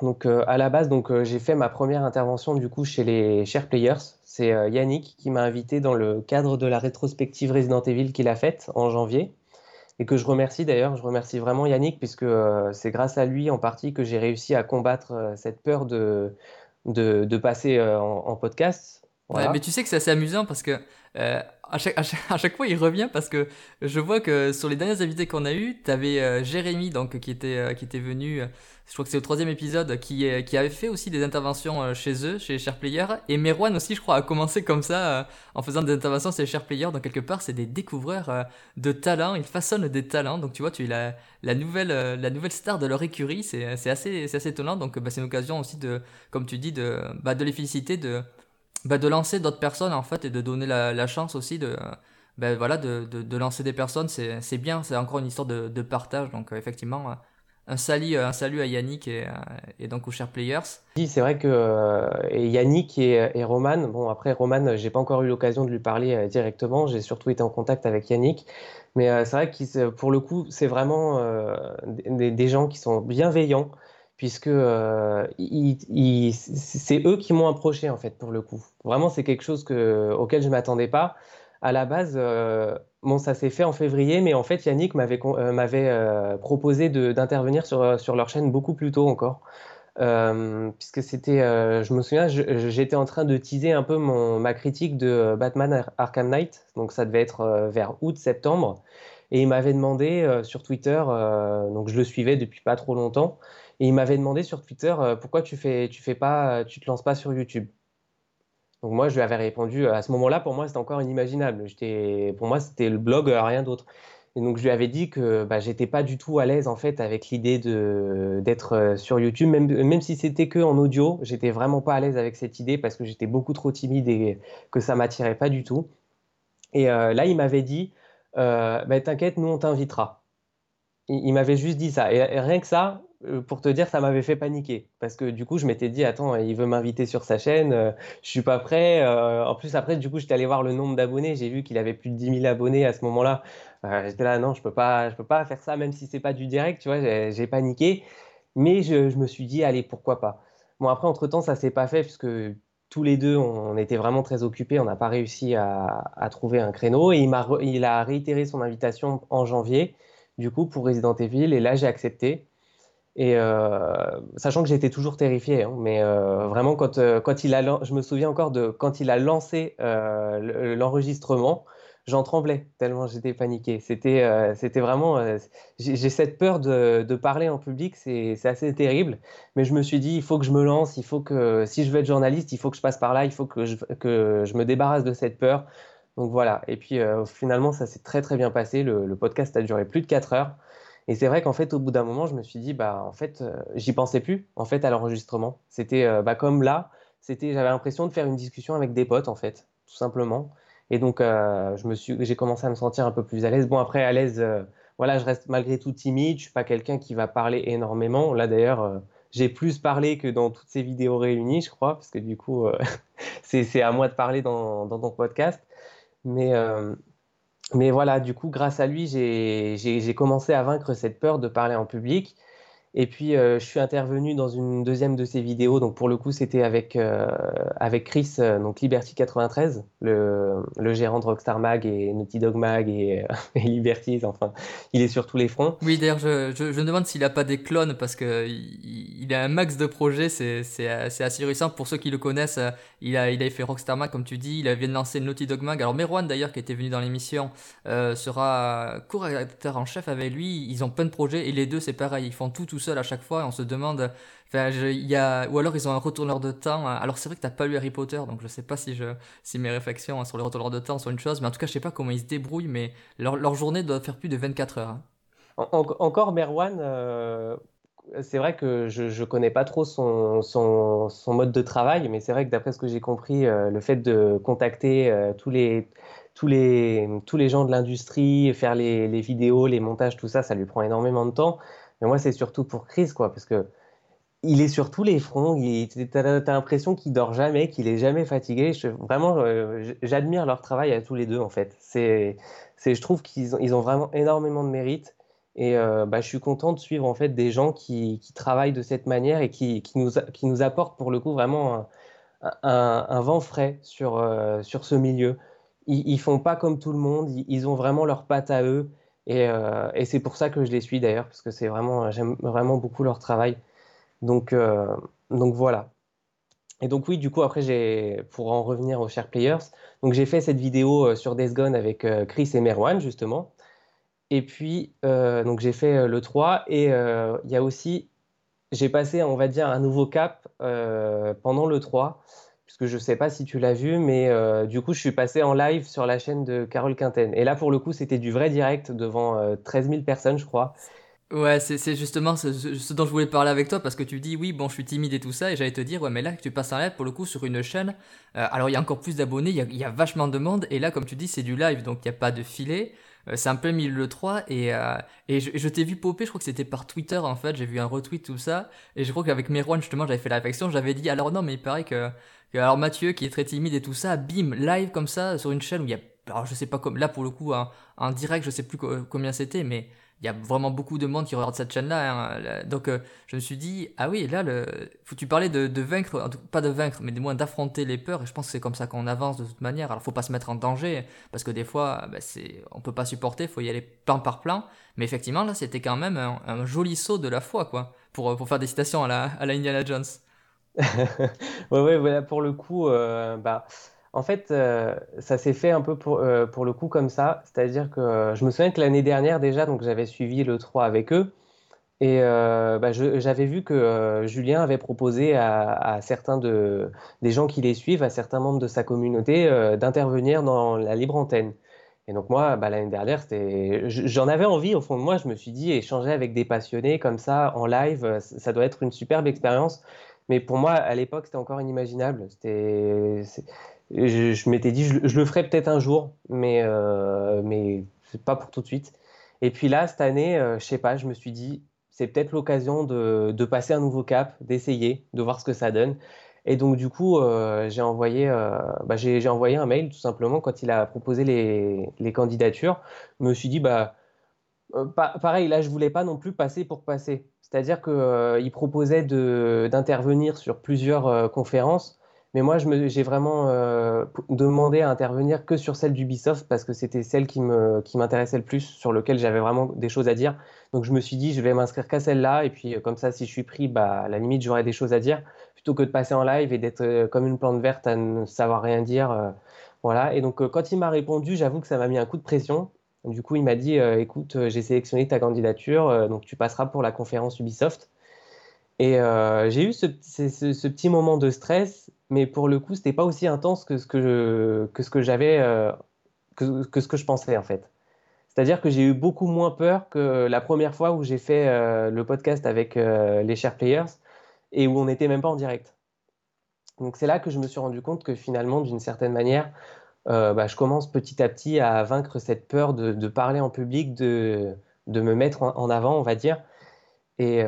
donc euh, à la base donc euh, j'ai fait ma première intervention du coup chez les Share Players. C'est Yannick qui m'a invité dans le cadre de la rétrospective Resident Evil qu'il a faite en janvier et que je remercie d'ailleurs. Je remercie vraiment Yannick puisque c'est grâce à lui en partie que j'ai réussi à combattre cette peur de, de, passer en, podcast. mais tu sais que c'est assez amusant parce que à, chaque, à, chaque, fois, il revient parce que je vois que sur les derniers invités qu'on a eu, tu avais euh, Jérémy donc, qui, était, euh, qui était venu, je crois que c'est au troisième épisode, qui, qui avait fait aussi des interventions chez eux, chez SharePlayer. Et Merwan aussi, je crois, a commencé comme ça en faisant des interventions chez SharePlayer. Donc, quelque part, c'est des découvreurs de talents, ils façonnent des talents. Donc, tu vois, tu es la, la, nouvelle, la nouvelle star de leur écurie. C'est assez, assez étonnant. Donc, bah, c'est une occasion aussi, de, comme tu dis, de, bah, de les féliciter, de bah, de lancer d'autres personnes en fait et de donner la, chance aussi de, bah, voilà, de, de, lancer des personnes, c'est bien, c'est encore une histoire de, partage. Donc euh, effectivement, euh, un salut, un salut à Yannick et, euh, et donc aux chers players. Oui, c'est vrai que Yannick et, et, Roman, bon après Roman, j'ai pas encore eu l'occasion de lui parler directement, j'ai surtout été en contact avec Yannick, mais c'est vrai que pour le coup, c'est vraiment des, gens qui sont bienveillants, puisque euh, c'est eux qui m'ont approché en fait pour le coup. Vraiment, c'est quelque chose que, auquel je m'attendais pas. À la base, euh, bon, ça s'est fait en février, mais en fait, Yannick m'avait euh, proposé d'intervenir sur, leur chaîne beaucoup plus tôt encore. puisque c'était, je me souviens, j'étais en train de teaser un peu ma critique de Batman Arkham Knight, donc ça devait être vers août-septembre, et il m'avait demandé sur Twitter, donc je le suivais depuis pas trop longtemps, et il m'avait demandé sur Twitter euh, pourquoi tu fais, tu fais pas, tu te lances pas sur YouTube? Donc moi, je lui avais répondu à ce moment-là, pour moi, c'était encore inimaginable. J'étais, pour moi, c'était le blog, euh, rien d'autre. Et donc je lui avais dit que bah, j'étais pas du tout à l'aise en fait avec l'idée de d'être euh, sur YouTube, même même si c'était que en audio, j'étais vraiment pas à l'aise avec cette idée parce que j'étais beaucoup trop timide et que ça m'attirait pas du tout. Et là, il m'avait dit, bah, t'inquiète, nous on t'invitera. Il, m'avait juste dit ça. et, rien que ça, euh, pour te dire, ça m'avait fait paniquer. Parce que du coup, je m'étais dit, attends, il veut m'inviter sur sa chaîne, euh, je suis pas prêt. Euh, en plus, après, du coup, j'étais allé voir le nombre d'abonnés. J'ai vu qu'il avait plus de 10 000 abonnés à ce moment-là. j'étais là, non, je peux pas, je peux pas faire ça, même si c'est pas du direct, tu vois, j'ai paniqué. Mais je, me suis dit, allez, pourquoi pas? Bon, après, entre-temps, ça s'est pas fait, puisque tous les deux, on, était vraiment très occupés. On n'a pas réussi à, trouver un créneau. Et il, a, il a réitéré son invitation en janvier, du coup, pour Resident Evil. Et là, j'ai accepté. Et euh, sachant que j'étais toujours terrifié, hein, mais euh, vraiment quand, euh, quand il a, je me souviens encore de quand il a lancé l'enregistrement, j'en tremblais tellement j'étais paniqué. C'était, c'était vraiment, j'ai cette peur de, de, parler en public, c'est assez terrible. Mais je me suis dit, il faut que je me lance, il faut que si je veux être journaliste, il faut que je passe par là, il faut que je, que je me débarrasse de cette peur. Donc voilà. Et puis finalement, ça s'est très très bien passé. Le, le podcast a duré plus de 4 heures. Et c'est vrai qu'en fait, au bout d'un moment, je me suis dit, bah, en fait, euh, j'y pensais plus, en fait, à l'enregistrement. C'était, euh, bah, comme là, c'était, j'avais l'impression de faire une discussion avec des potes, en fait, tout simplement. Et donc, euh, j'ai commencé à me sentir un peu plus à l'aise. Bon, après, à l'aise, voilà, je reste malgré tout timide. Je suis pas quelqu'un qui va parler énormément. Là, d'ailleurs, j'ai plus parlé que dans toutes ces vidéos réunies, je crois, parce que du coup, c'est, à moi de parler dans, dans ton podcast. Mais, mais voilà, du coup, grâce à lui, j'ai commencé à vaincre cette peur de parler en public. Et puis, euh, je suis intervenu dans une deuxième de ses vidéos. Donc, pour le coup, c'était avec, euh, avec Chris, euh, donc Liberty93, le, le, gérant de Rockstar Mag et Naughty Dog Mag et, et. Enfin, il est sur tous les fronts. Oui, d'ailleurs, je, je, me demande s'il n'a pas des clones parce qu'il il a un max de projets. C'est assez récent. Pour ceux qui le connaissent, il a, il a fait Rockstar Mag, comme tu dis. Il vient de lancer Naughty Dog Mag. Alors, Merwan, d'ailleurs, qui était venu dans l'émission, sera co-rédacteur en chef avec lui. Ils ont plein de projets et les deux, c'est pareil. Ils font tout tout à chaque fois et on se demande il y ou alors ils ont un retourneur de temps alors c'est vrai que t'as pas lu Harry Potter donc je sais pas si je si mes réflexions sur le retourneur de temps sont une chose mais en tout cas je sais pas comment ils se débrouillent mais leur, leur journée doit faire plus de 24 heures hein. encore Merwan euh, c'est vrai que je, je connais pas trop son, son, son mode de travail mais c'est vrai que d'après ce que j'ai compris euh, le fait de contacter euh, tous les tous les, tous les gens de l'industrie, faire les, vidéos, les montages, tout ça, ça lui prend énormément de temps. Mais moi, c'est surtout pour Chris, quoi, parce que il est sur tous les fronts. Tu as, l'impression qu'il dort jamais, qu'il est jamais fatigué. Vraiment, euh, j'admire leur travail à tous les deux, en fait. C'est, je trouve qu'ils ont, ils ont vraiment énormément de mérite. Et euh, bah, je suis content de suivre en fait des gens qui, qui travaillent de cette manière et qui, qui, nous, qui nous apportent pour le coup vraiment un, un, vent frais sur, euh, sur ce milieu. Ils, ils font pas comme tout le monde. Ils, ils ont vraiment leur patte à eux. Et, euh, et c'est pour ça que je les suis d'ailleurs, parce que c'est vraiment, j'aime vraiment beaucoup leur travail. Donc, euh, donc voilà. Et donc oui, du coup après j'ai, pour en revenir aux Share Players, donc j'ai fait cette vidéo euh, sur Days Gone avec Chris et Merwan justement. Et puis donc j'ai fait le 3 et il y a aussi, j'ai passé on va dire un nouveau cap pendant le 3 puisque je ne sais pas si tu l'as vu, mais euh, du coup, je suis passé en live sur la chaîne de Carole Quinten. Et là, pour le coup, c'était du vrai direct devant 13 euh, 000 personnes, je crois. Ouais, c'est justement ce, dont je voulais parler avec toi parce que tu dis oui, bon, je suis timide et tout ça, et j'allais te dire, ouais, mais là, tu passes en live pour le coup sur une chaîne. Euh, alors, il y a encore plus d'abonnés, il y, a, vachement de monde, et là, comme tu dis, c'est du live, donc il n'y a pas de filet. Euh, c'est un peu le 3 et, et je, t'ai vu popper, je crois que c'était par Twitter en fait, j'ai vu un retweet tout ça et je crois qu'avec Merwan justement j'avais fait la réflexion, j'avais dit alors non mais il paraît que, alors Mathieu qui est très timide et tout ça, bim, live comme ça sur une chaîne où il y a alors je sais pas comme là pour le coup en direct je sais plus combien c'était mais il y a vraiment beaucoup de monde qui regarde cette chaîne-là. Hein. Donc, euh, je me suis dit, ah oui, là, le... faut tu parlais de, vaincre, pas de vaincre, mais du moins d'affronter les peurs. Et je pense que c'est comme ça qu'on avance de toute manière. Alors, faut pas se mettre en danger, parce que des fois, bah, c'est, on peut pas supporter, faut y aller plan par plan. Mais effectivement, là, c'était quand même un, joli saut de la foi, quoi, pour, pour faire des citations à la, à la Indiana Jones. Ouais, voilà, pour le coup, euh, bah en fait, euh, ça s'est fait un peu pour, euh, pour, le coup comme ça. C'est-à-dire que je me souviens que l'année dernière déjà, donc j'avais suivi le 3 avec eux. Et bah, j'avais vu que Julien avait proposé à, certains de, des gens qui les suivent, à certains membres de sa communauté, d'intervenir dans la libre antenne. Et donc moi, bah, l'année dernière, j'en avais envie au fond de moi. Je me suis dit, échanger avec des passionnés comme ça en live, ça doit être une superbe expérience. Mais pour moi, à l'époque, c'était encore inimaginable. Je, m'étais dit, je, le ferai peut-être un jour, mais, euh, mais pas pour tout de suite. Et puis là, cette année, euh, je sais pas, je me suis dit, c'est peut-être l'occasion de, de, passer un nouveau cap, d'essayer, de voir ce que ça donne. Et donc, du coup, euh, j'ai envoyé, euh, bah, envoyé un mail tout simplement quand il a proposé les, les candidatures. Je me suis dit, bah, euh, pareil, là, je voulais pas non plus passer pour passer. C'est-à-dire qu'il proposait de, d'intervenir sur plusieurs conférences. Mais moi, j'ai vraiment euh, demandé à intervenir que sur celle d'Ubisoft parce que c'était celle qui m'intéressait le plus, sur lequel j'avais vraiment des choses à dire. Donc je me suis dit, je vais m'inscrire qu'à celle-là. Et puis comme ça, si je suis pris, bah, à la limite, j'aurai des choses à dire plutôt que de passer en live et d'être euh, comme une plante verte à ne savoir rien dire. Euh, voilà. Et donc quand il m'a répondu, j'avoue que ça m'a mis un coup de pression. Du coup, il m'a dit, écoute, j'ai sélectionné ta candidature, donc tu passeras pour la conférence Ubisoft. Et j'ai eu ce, petit moment de stress mais pour le coup, c'était pas aussi intense que ce que je, j'avais, euh, que, ce que je pensais en fait. C'est-à-dire que j'ai eu beaucoup moins peur que la première fois où j'ai fait euh, le podcast avec euh, les Share Players et où on n'était même pas en direct. Donc c'est là que je me suis rendu compte que finalement, d'une certaine manière, euh, bah, je commence petit à petit à vaincre cette peur de, parler en public, de, me mettre en, avant, on va dire. Et,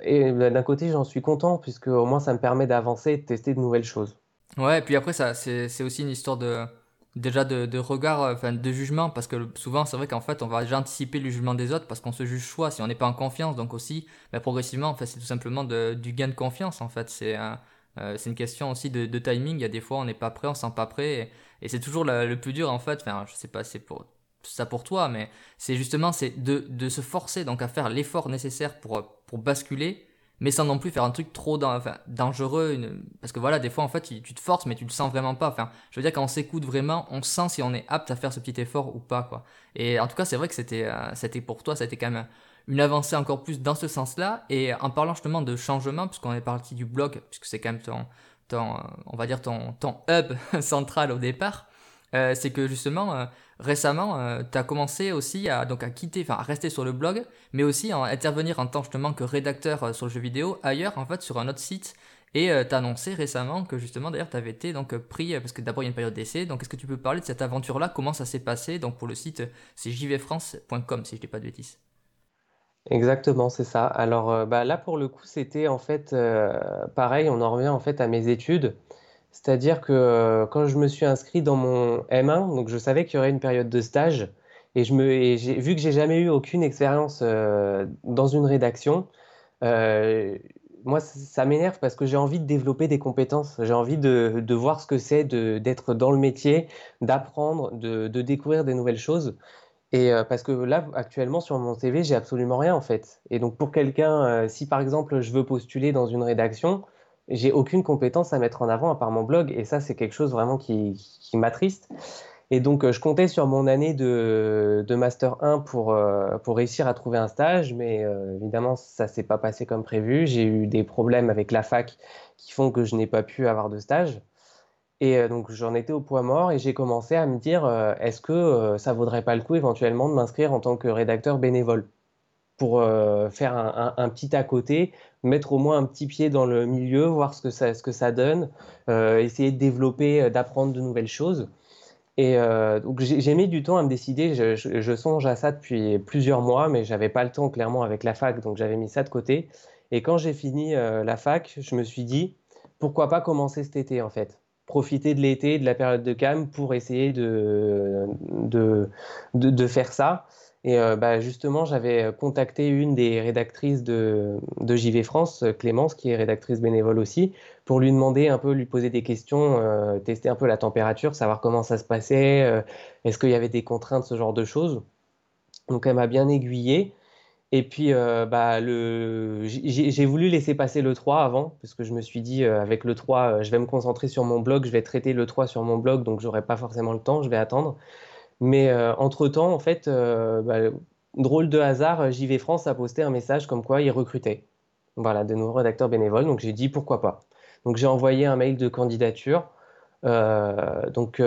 et bah, d'un côté, j'en suis content, puisque au moins ça me permet d'avancer et de tester de nouvelles choses. Ouais, et puis après, ça, c'est aussi une histoire de, déjà de, regard, euh, enfin de jugement, parce que souvent c'est vrai qu'en fait on va déjà anticiper le jugement des autres parce qu'on se juge soi si on n'est pas en confiance. Donc aussi, bah, progressivement, c'est tout simplement du gain de confiance. En fait, c'est euh, une question aussi de, timing. Il y a des fois on n'est pas prêt, on sent pas prêt, c'est toujours le plus dur en fait. Enfin, je sais pas, c'est pour ça pour toi, mais c'est justement c'est de, de se forcer donc à faire l'effort nécessaire pour pour basculer mais sans non plus faire un truc trop dangereux. Parce que voilà, des fois, en fait, tu, te forces, mais tu le sens vraiment pas. Enfin, je veux dire, quand on s'écoute vraiment, on sent si on est apte à faire ce petit effort ou pas, quoi. Et en tout cas, c'est vrai que c'était, euh, c'était pour toi, c'était quand même une avancée encore plus dans ce sens-là. Et en parlant justement de changement, puisqu'on est parti du blog, puisque c'est quand même ton, ton, on va dire ton, ton hub central au départ, euh, c'est que justement, euh, récemment, euh, tu as commencé aussi à, donc à quitter, enfin à rester sur le blog, mais aussi à intervenir en tant justement que rédacteur euh, sur le jeu vidéo ailleurs, en fait, sur un autre site. Et euh, tu as annoncé récemment que justement, d'ailleurs, tu avais été donc pris, parce que d'abord il y a une période d'essai. Donc, est-ce que tu peux parler de cette aventure-là? Comment ça s'est passé? Donc, pour le site, c'est jvfrance.com, si je dis pas de bêtises. Exactement, c'est ça. Alors, bah, là, pour le coup, c'était en fait pareil, on en revient en fait à mes études. C'est-à-dire que euh, quand je me suis inscrit dans mon M1, donc je savais qu'il y aurait une période de stage, et, je me, vu que j'ai jamais eu aucune expérience euh, dans une rédaction, euh, moi ça m'énerve parce que j'ai envie de développer des compétences, j'ai envie de, voir ce que c'est d'être dans le métier, d'apprendre, de, découvrir des nouvelles choses. Et parce que là, actuellement, sur mon CV, j'ai absolument rien en fait. Et donc, pour quelqu'un, si par exemple, je veux postuler dans une rédaction, j'ai aucune compétence à mettre en avant à part mon blog. Et ça, c'est quelque chose vraiment qui, qui m'attriste. Et donc, euh, je comptais sur mon année de, de Master 1 pour, euh, pour réussir à trouver un stage, mais euh, évidemment, ça s'est pas passé comme prévu. J'ai eu des problèmes avec la fac qui font que je n'ai pas pu avoir de stage. Et donc, j'en étais au point mort et j'ai commencé à me dire est-ce que ça vaudrait pas le coup éventuellement de m'inscrire en tant que rédacteur bénévole pour faire un, petit à côté mettre au moins un petit pied dans le milieu, voir ce que ça, ce que ça donne, euh, essayer de développer, euh, d'apprendre de nouvelles choses. Et euh, donc j'ai mis du temps à me décider. Je, je, songe à ça depuis plusieurs mois, mais j'avais pas le temps clairement avec la fac, donc j'avais mis ça de côté. Et quand j'ai fini la fac, je me suis dit pourquoi pas commencer cet été en fait. Profiter de l'été, de la période de calme pour essayer de, de, de, faire ça. Et euh, bah, justement, j'avais contacté une des rédactrices de, de, JV France, Clémence, qui est rédactrice bénévole aussi, pour lui demander un peu, lui poser des questions, euh, tester un peu la température, savoir comment ça se passait, euh, est-ce qu'il y avait des contraintes, ce genre de choses. Donc elle m'a bien aiguillé. Et puis, bah, j'ai voulu laisser passer le 3 avant, parce que je me suis dit, avec le 3, je vais me concentrer sur mon blog, je vais traiter le 3 sur mon blog, donc j'aurai pas forcément le temps, je vais attendre. Mais euh, entre-temps, en fait, euh, bah, drôle de hasard, JV France a posté un message comme quoi il recrutait. Voilà, de nouveaux rédacteurs bénévoles. Donc j'ai dit pourquoi pas. Donc j'ai envoyé un mail de candidature. Euh, donc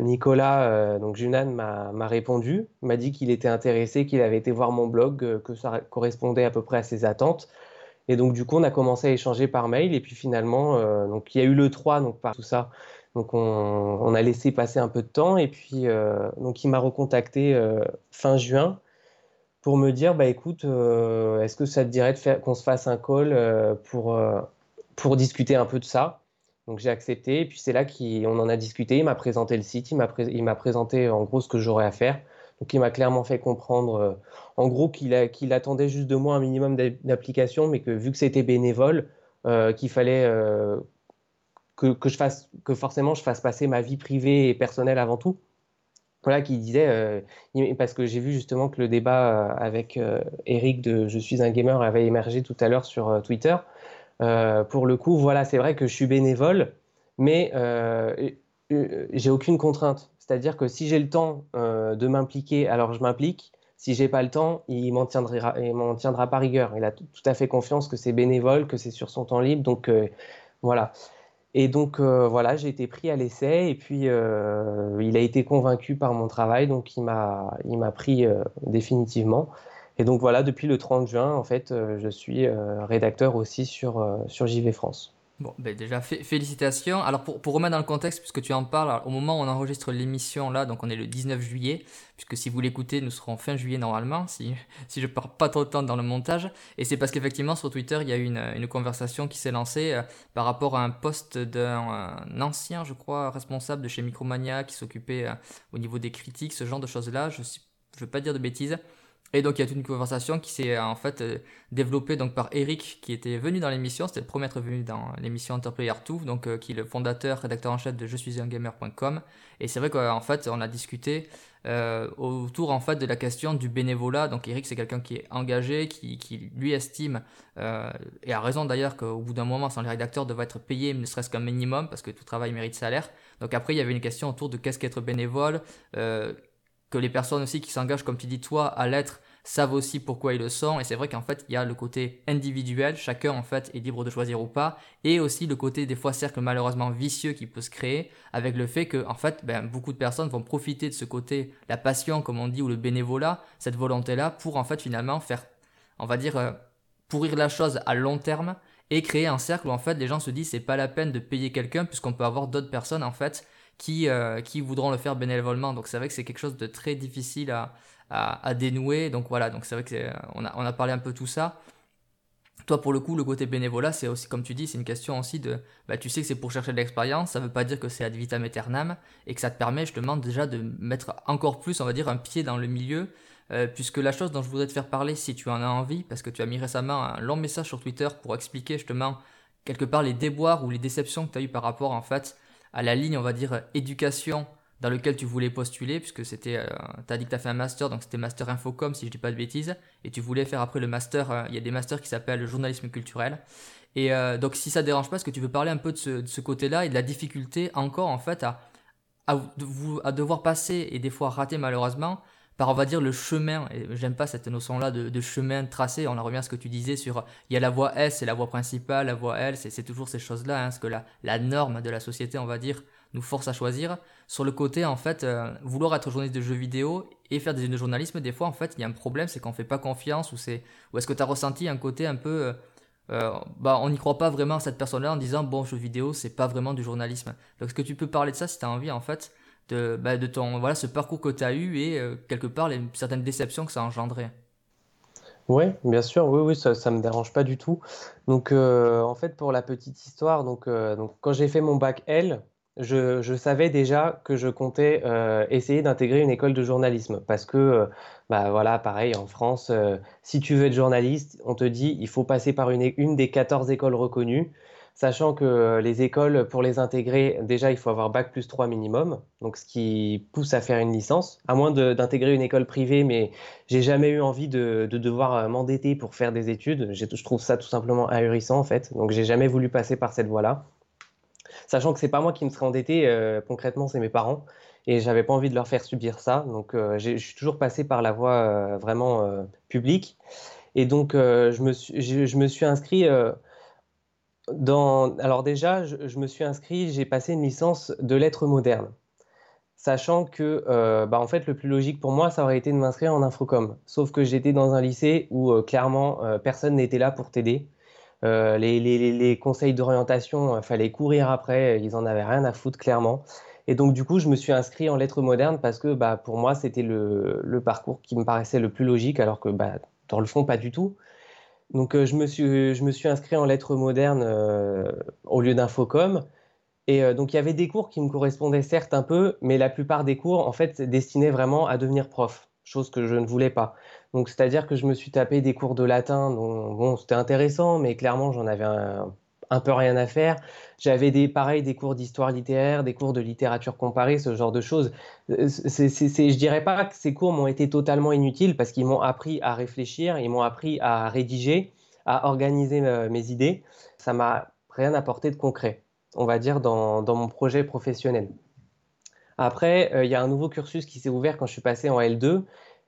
Nicolas, donc Junan m'a répondu, m'a dit qu'il était intéressé, qu'il avait été voir mon blog, que ça correspondait à peu près à ses attentes. Et donc du coup on a commencé à échanger par mail et puis finalement donc il y a eu le 3 donc par tout ça donc on, a laissé passer un peu de temps et puis euh, donc il m'a recontacté euh, fin juin pour me dire bah écoute euh, est-ce que ça te dirait qu'on se fasse un call pour pour discuter un peu de ça? Donc j'ai accepté et puis c'est là qu'on en a discuté. Il m'a présenté le site, il m'a présenté en gros ce que j'aurais à faire. Donc il m'a clairement fait comprendre en gros qu'il attendait juste de moi un minimum d'application mais que vu que c'était bénévole qu'il fallait que, je fasse, que forcément je fasse passer ma vie privée et personnelle avant tout. Voilà, qui disait, euh, parce que j'ai vu justement que le débat euh, avec euh, Eric de Je suis un gamer avait émergé tout à l'heure sur Twitter. Pour le coup, voilà, c'est vrai que je suis bénévole, mais j'ai aucune contrainte. C'est-à-dire que si j'ai le temps de m'impliquer, alors je m'implique. Si j'ai pas le temps, il m'en tiendra, tiendra pas rigueur. Il a tout à fait confiance que c'est bénévole, que c'est sur son temps libre. Donc voilà. Et donc voilà, j'ai été pris à l'essai et puis il a été convaincu par mon travail, donc il m'a pris définitivement. Et donc voilà, depuis le 30 juin, en fait, je suis rédacteur aussi sur, sur JV France. Bon, ben déjà, félicitations. Alors, pour, pour, remettre dans le contexte, puisque tu en parles, au moment où on enregistre l'émission, là, donc on est le 19 juillet, puisque si vous l'écoutez, nous serons fin juillet normalement, si, si je pars pas trop de temps dans le montage. Et c'est parce qu'effectivement, sur Twitter, il y a eu une, une conversation qui s'est lancée euh, par rapport à un post d'un ancien, je crois, responsable de chez Micromania qui s'occupait euh, au niveau des critiques, ce genre de choses-là. Je ne veux pas dire de bêtises. Et donc il y a toute une conversation qui s'est en fait euh, développée donc par Eric qui était venu dans l'émission, c'était le premier à être venu dans l'émission Interplayer 2, donc euh, qui est le fondateur, rédacteur en chef de je suis un gamer.com. Et c'est vrai qu'en fait on a discuté euh, autour en fait de la question du bénévolat. Donc Eric c'est quelqu'un qui est engagé, qui, qui lui estime et a raison d'ailleurs qu'au bout d'un moment sans les rédacteurs devraient être payés ne serait-ce qu'un minimum parce que tout travail mérite salaire. Donc après il y avait une question autour de qu'est-ce qu'être bénévole que les personnes aussi qui s'engagent, comme tu dis toi, à l'être, savent aussi pourquoi ils le sont. Et c'est vrai qu'en fait, il y a le côté individuel, chacun en fait est libre de choisir ou pas, et aussi le côté des fois cercle malheureusement vicieux qui peut se créer avec le fait que en fait, ben, beaucoup de personnes vont profiter de ce côté, la passion comme on dit, ou le bénévolat, cette volonté-là, pour en fait finalement faire, on va dire, euh, pourrir la chose à long terme et créer un cercle où en fait les gens se disent c'est pas la peine de payer quelqu'un puisqu'on peut avoir d'autres personnes en fait qui, euh, qui voudront le faire bénévolement. Donc c'est vrai que c'est quelque chose de très difficile à, dénouer. Donc voilà, donc c'est vrai qu'on a, on a parlé un peu tout ça. Toi, pour le coup, le côté bénévolat, c'est aussi, comme tu dis, c'est une question aussi de, bah, tu sais que c'est pour chercher de l'expérience, ça veut pas dire que c'est ad vitam aeternam, et que ça te permet justement déjà de mettre encore plus, on va dire, un pied dans le milieu, euh, puisque la chose dont je voudrais te faire parler, si tu en as envie, parce que tu as mis récemment un long message sur Twitter pour expliquer justement quelque part les déboires ou les déceptions que tu as eu par rapport en fait à la ligne, on va dire, éducation dans lequel tu voulais postuler, puisque c'était, euh, tu as dit que tu as fait un master, donc c'était master infocom si je dis pas de bêtises, et tu voulais faire après le master, euh, il y a des masters qui s'appellent journalisme culturel. Et euh, donc si ça dérange pas, est-ce que tu veux parler un peu de ce, côté-là et de la difficulté encore en fait à, à, à, devoir passer et des fois rater malheureusement par on va dire le chemin, et j'aime pas cette notion-là de, chemin tracé, on en revient à ce que tu disais sur, il y a la voie S, c'est la voie principale, la voie L, c'est toujours ces choses-là, hein, ce que la, la norme de la société, on va dire, nous force à choisir. Sur le côté, en fait, euh, vouloir être journaliste de jeux vidéo et faire des études de journalisme, des fois, en fait, il y a un problème, c'est qu'on fait pas confiance, ou c'est, ou est-ce que tu as ressenti un côté un peu, euh, euh, bah, on n'y croit pas vraiment à cette personne-là en disant, bon, jeux vidéo, c'est pas vraiment du journalisme. Donc, est-ce que tu peux parler de ça si tu as envie, en fait, de, bah, de ton, voilà, ce parcours que tu as eu et euh, quelque part les, certaines déceptions que ça a engendré. Oui, bien sûr, oui, oui, ça, ça me dérange pas du tout. Donc, euh, en fait, pour la petite histoire, donc, euh, donc quand j'ai fait mon bac L, je, je, savais déjà que je comptais essayer d'intégrer une école de journalisme parce que, bah voilà, pareil, en France, si tu veux être journaliste, on te dit il faut passer par une, une des 14 écoles reconnues sachant que les écoles, pour les intégrer, déjà, il faut avoir bac plus 3 minimum, donc ce qui pousse à faire une licence, à moins d'intégrer une école privée, mais j'ai jamais eu envie de, devoir euh, m'endetter pour faire des études. Je trouve ça tout simplement ahurissant, en fait, donc j'ai jamais voulu passer par cette voie-là. Sachant que c'est pas moi qui me serais endetté, euh, concrètement, c'est mes parents, et j'avais pas envie de leur faire subir ça, donc euh, je suis toujours passé par la voie vraiment publique. Et donc, je, me suis, je, me suis inscrit alors déjà, je, me suis inscrit, j'ai passé une licence de lettres modernes, sachant que euh, bah, en fait le plus logique pour moi, ça aurait été de m'inscrire en infocom. Sauf que j'étais dans un lycée où euh, clairement euh, personne n'était là pour t'aider. Les, conseils d'orientation, fallait courir après, ils en avaient rien à foutre clairement. Et donc du coup, je me suis inscrit en lettres modernes parce que bah, pour moi, c'était le, parcours qui me paraissait le plus logique, alors que bah, dans le fond, pas du tout. Donc euh, je, me suis, je inscrit en lettres modernes euh, au lieu d'infocom. Et euh, donc il y avait des cours qui me correspondaient certes un peu, mais la plupart des cours en fait destinaient vraiment à devenir prof, chose que je ne voulais pas. Donc c'est-à-dire que je me suis tapé des cours de latin, dont bon c'était intéressant, mais clairement j'en avais un, un peu rien à faire. J'avais des des cours d'histoire littéraire, des cours de littérature comparée, ce genre de choses. Euh, c'est, c'est, je dirais pas que ces cours m'ont été totalement inutiles parce qu'ils m'ont appris à réfléchir, ils m'ont appris à rédiger, à organiser euh, mes idées. Ça m'a rien apporté de concret, on va dire, dans, dans mon projet professionnel. Après, euh, il y a un nouveau cursus qui s'est ouvert quand je suis passé en L2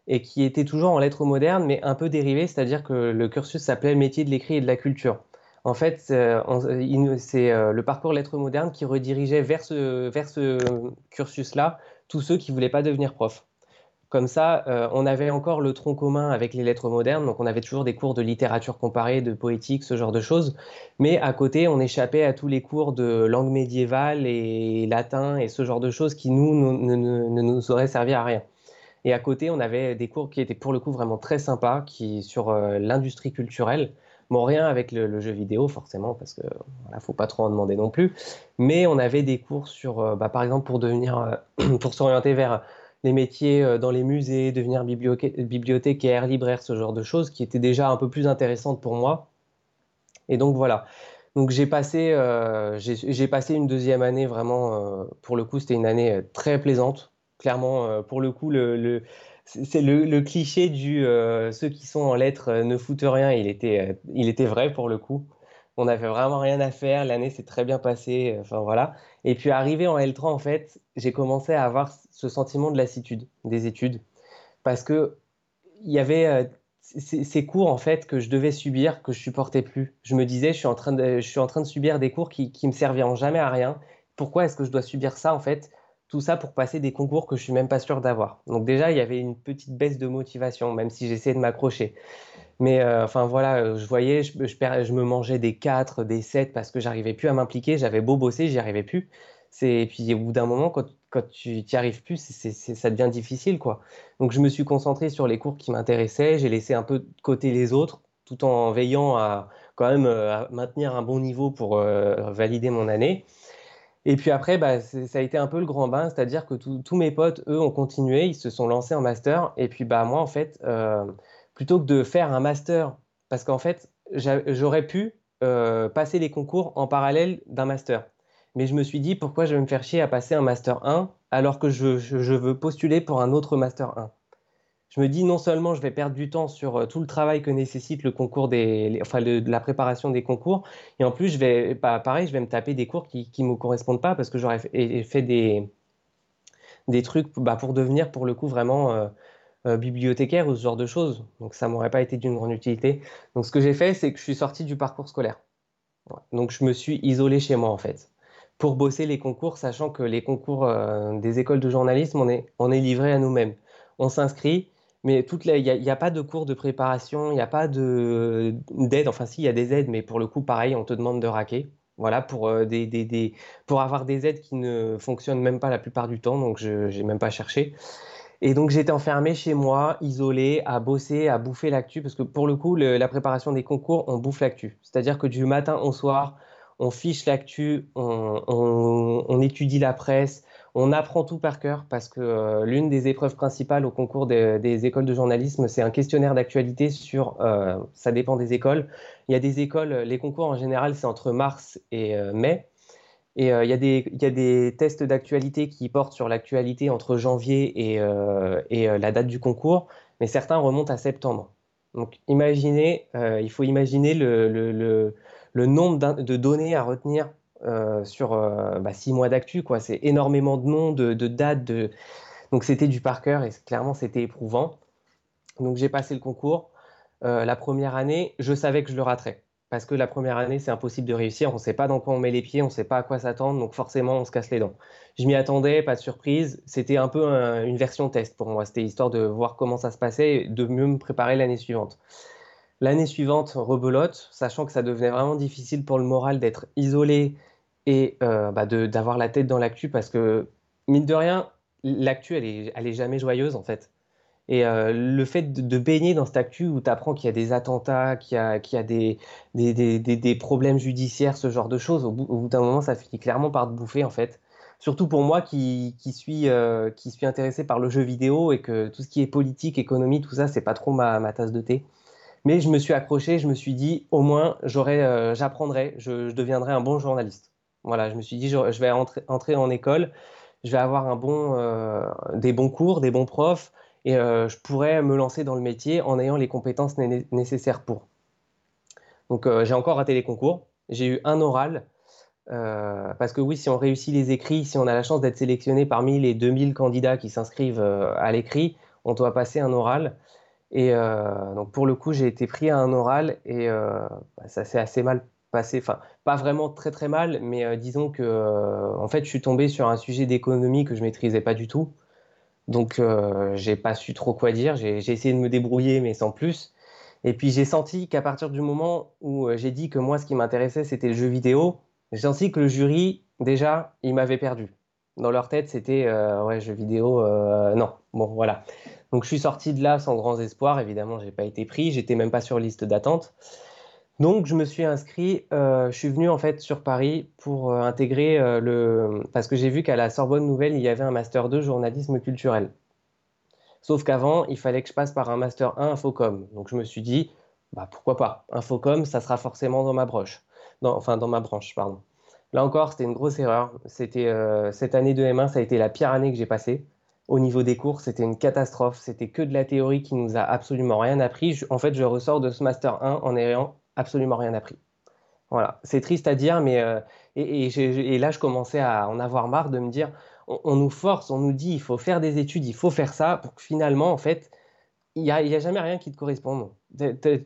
et qui était toujours en lettres modernes, mais un peu dérivé, c'est-à-dire que le cursus s'appelait métier de l'écrit et de la culture. En fait, c'est le parcours lettres modernes qui redirigeait vers ce, cursus-là tous ceux qui voulaient pas devenir prof. Comme ça, euh, on avait encore le tronc commun avec les lettres modernes, donc on avait toujours des cours de littérature comparée, de poétique, ce genre de choses. Mais à côté, on échappait à tous les cours de langue médiévale et latin et ce genre de choses qui, nous, ne, nous auraient servi à rien. Et à côté, on avait des cours qui étaient pour le coup vraiment très sympas, qui sur euh, l'industrie culturelle. Bon, rien avec le, jeu vidéo, forcément, parce que voilà, faut pas trop en demander non plus. Mais on avait des cours sur, euh, bah, par exemple, pour devenir, pour s'orienter vers les métiers euh, dans les musées, devenir bibliothécaire, libraire, ce genre de choses, qui étaient déjà un peu plus intéressantes pour moi. Et donc voilà. Donc j'ai passé, euh, passé une deuxième année vraiment, euh, pour le coup, c'était une année très plaisante. Clairement, pour le coup, le, c'est le, cliché du ceux qui sont en lettres ne foutent rien, il était, il était vrai pour le coup. On n'avait vraiment rien à faire, l'année s'est très bien passée, enfin voilà. Et puis arrivé en L3, en fait, j'ai commencé à avoir ce sentiment de lassitude des études parce que il y avait euh, ces, cours en fait que je devais subir que je supportais plus. Je me disais, je suis en train de, je suis en train de subir des cours qui, qui me serviront jamais à rien. Pourquoi est-ce que je dois subir ça en fait? Tout ça pour passer des concours que je suis même pas sûr d'avoir. Donc déjà, il y avait une petite baisse de motivation, même si j'essayais de m'accrocher. Mais euh, enfin voilà, je voyais, je, je, me mangeais des 4, des 7 parce que j'arrivais plus à m'impliquer. J'avais beau bosser, j'y arrivais plus. Et puis au bout d'un moment, quand, quand tu n'y arrives plus, ça devient difficile. quoi. Donc je me suis concentré sur les cours qui m'intéressaient, j'ai laissé un peu de côté les autres, tout en veillant à quand même euh, maintenir un bon niveau pour euh, valider mon année. Et puis après, bah, ça a été un peu le grand bain, c'est-à-dire que tous mes potes, eux, ont continué, ils se sont lancés en master. Et puis bah, moi, en fait, euh, plutôt que de faire un master, parce qu'en fait, j'aurais pu passer les concours en parallèle d'un master mais je me suis dit pourquoi je vais me faire chier à passer un master 1 alors que je, veux postuler pour un autre master 1. Je me dis non seulement je vais perdre du temps sur euh, tout le travail que nécessite le concours enfin la préparation des concours, et en plus je vais, pas pareil, je vais me taper des cours qui ne me correspondent pas parce que j'aurais fait, des, des trucs bah, pour devenir pour le coup vraiment euh, euh, bibliothécaire ou ce genre de choses. Donc ça m'aurait pas été d'une grande utilité. Donc ce que j'ai fait, c'est que je suis sorti du parcours scolaire. Donc je me suis isolé chez moi en fait pour bosser les concours, sachant que les concours des écoles de journalisme, on est, on est livré à nous-mêmes. On s'inscrit, mais il n'y a, pas de cours de préparation, il n'y a pas d'aide. Enfin, si, il y a des aides, mais pour le coup, pareil, on te demande de raquer. Voilà, pour, euh, des, des, pour avoir des aides qui ne fonctionnent même pas la plupart du temps, donc je n'ai même pas cherché. Et donc j'étais enfermé chez moi, isolé, à bosser, à bouffer l'actu, parce que pour le coup, la préparation des concours, on bouffe l'actu. C'est-à-dire que du matin au soir, on fiche l'actu, on, étudie la presse, on apprend tout par cœur parce que euh, l'une des épreuves principales au concours des, écoles de journalisme, c'est un questionnaire d'actualité sur, euh, ça dépend des écoles. Il y a des écoles, les concours en général, c'est entre mars et euh, mai. Et il y, a des, tests d'actualité qui portent sur l'actualité entre janvier et, la date du concours, mais certains remontent à septembre. Donc imaginez, il faut imaginer le nombre de données à retenir euh, sur euh, bah, six mois d'actu, quoi. C'est énormément de noms, de, dates, de... donc c'était du par cœur et clairement c'était éprouvant. Donc j'ai passé le concours. Euh, la première année, je savais que je le raterais. Parce que la première année, c'est impossible de réussir. On ne sait pas dans quoi on met les pieds, on ne sait pas à quoi s'attendre, donc forcément, on se casse les dents. Je m'y attendais, pas de surprise. C'était un peu une version test pour moi. C'était histoire de voir comment ça se passait et de mieux me préparer l'année suivante. L'année suivante, rebelote, sachant que ça devenait vraiment difficile pour le moral d'être isolé et euh, bah, d'avoir la tête dans l'actu parce que, mine de rien, l'actu, elle est, elle est jamais joyeuse en fait. Et euh, le fait de, baigner dans cette actu où tu apprends qu'il y a des attentats, qu'il y a, qu'il y a des, des, des, des, problèmes judiciaires, ce genre de choses, au bout, d'un moment, ça finit clairement par te bouffer en fait. Surtout pour moi qui, qui suis, euh, qui suis intéressé par le jeu vidéo et que tout ce qui est politique, économie, tout ça, c'est pas trop ma, ma tasse de thé. Mais je me suis accroché, je me suis dit, au moins, euh, j'apprendrai, je, deviendrai un bon journaliste. Voilà, je me suis dit, je, vais entrer, en école, je vais avoir euh, des bons cours, des bons profs, et euh, je pourrais me lancer dans le métier en ayant les compétences nécessaires pour. Donc j'ai encore raté les concours, j'ai eu un oral, parce que oui, si on réussit les écrits, si on a la chance d'être sélectionné parmi les 2000 candidats qui s'inscrivent à l'écrit, on doit passer un oral. Et euh, donc pour le coup, j'ai été pris à un oral et euh, bah, ça s'est assez mal pas vraiment très très mal, mais disons que, en fait, je suis tombé sur un sujet d'économie que je maîtrisais pas du tout. Donc, j'ai pas su trop quoi dire. J'ai essayé de me débrouiller, mais sans plus. Et puis, j'ai senti qu'à partir du moment où j'ai dit que moi, ce qui m'intéressait, c'était le jeu vidéo, j'ai senti que le jury, déjà, il m'avait perdu. Dans leur tête, c'était ouais, jeu vidéo, non. Bon, voilà. Donc je suis sorti de là sans grands espoirs. Évidemment, j'ai pas été pris. J'étais même pas sur liste d'attente. Donc je me suis inscrit. Euh, je suis venu en fait sur Paris pour euh, intégrer euh, le parce que j'ai vu qu'à la Sorbonne Nouvelle il y avait un master 2 journalisme culturel. Sauf qu'avant il fallait que je passe par un master 1 infocom. Donc je me suis dit bah pourquoi pas? Infocom ça sera forcément dans ma broche. enfin dans ma branche pardon. Là encore c'était une grosse erreur. C'était cette année de M1 ça a été la pire année que j'ai passée au niveau des cours, c'était une catastrophe. C'était que de la théorie qui nous a absolument rien appris. en fait, je ressors de ce master 1 en ayant absolument rien appris. Voilà, c'est triste à dire, mais euh, et, là, je commençais à en avoir marre de me dire, on, nous force, on nous dit, il faut faire des études, il faut faire ça, pour que finalement, en fait, il n'y a, jamais rien qui te corresponde.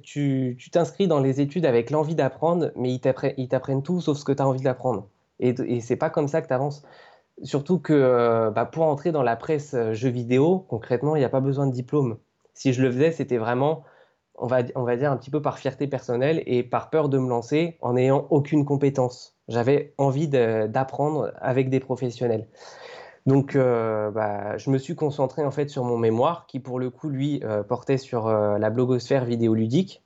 Tu t'inscris dans les études avec l'envie d'apprendre, mais ils t'apprennent tout sauf ce que tu as envie d'apprendre. Et, et c'est pas comme ça que tu avances. Surtout que euh, bah, pour entrer dans la presse euh, jeux vidéo, concrètement, il n'y a pas besoin de diplôme. Si je le faisais, c'était vraiment, on va, on va dire, un petit peu par fierté personnelle et par peur de me lancer en n'ayant aucune compétence. J'avais envie d'apprendre avec des professionnels. Donc, euh, bah, je me suis concentré en fait sur mon mémoire, qui pour le coup, lui, portait sur la blogosphère vidéoludique.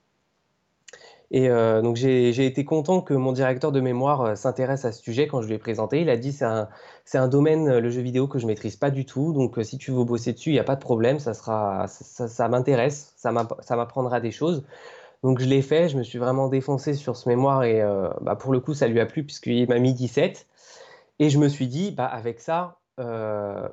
Et euh, donc j'ai été content que mon directeur de mémoire euh, s'intéresse à ce sujet quand je lui ai présenté. Il a dit c'est un, un domaine, euh, le jeu vidéo, que je maîtrise pas du tout. Donc si tu veux bosser dessus, il n'y a pas de problème, ça, sera, ça, m'intéresse, ça m'apprendra des choses. Donc je l'ai fait, je me suis vraiment défoncé sur ce mémoire et bah, pour le coup ça lui a plu puisqu'il m'a mis 17. Et je me suis dit, bah, avec ça,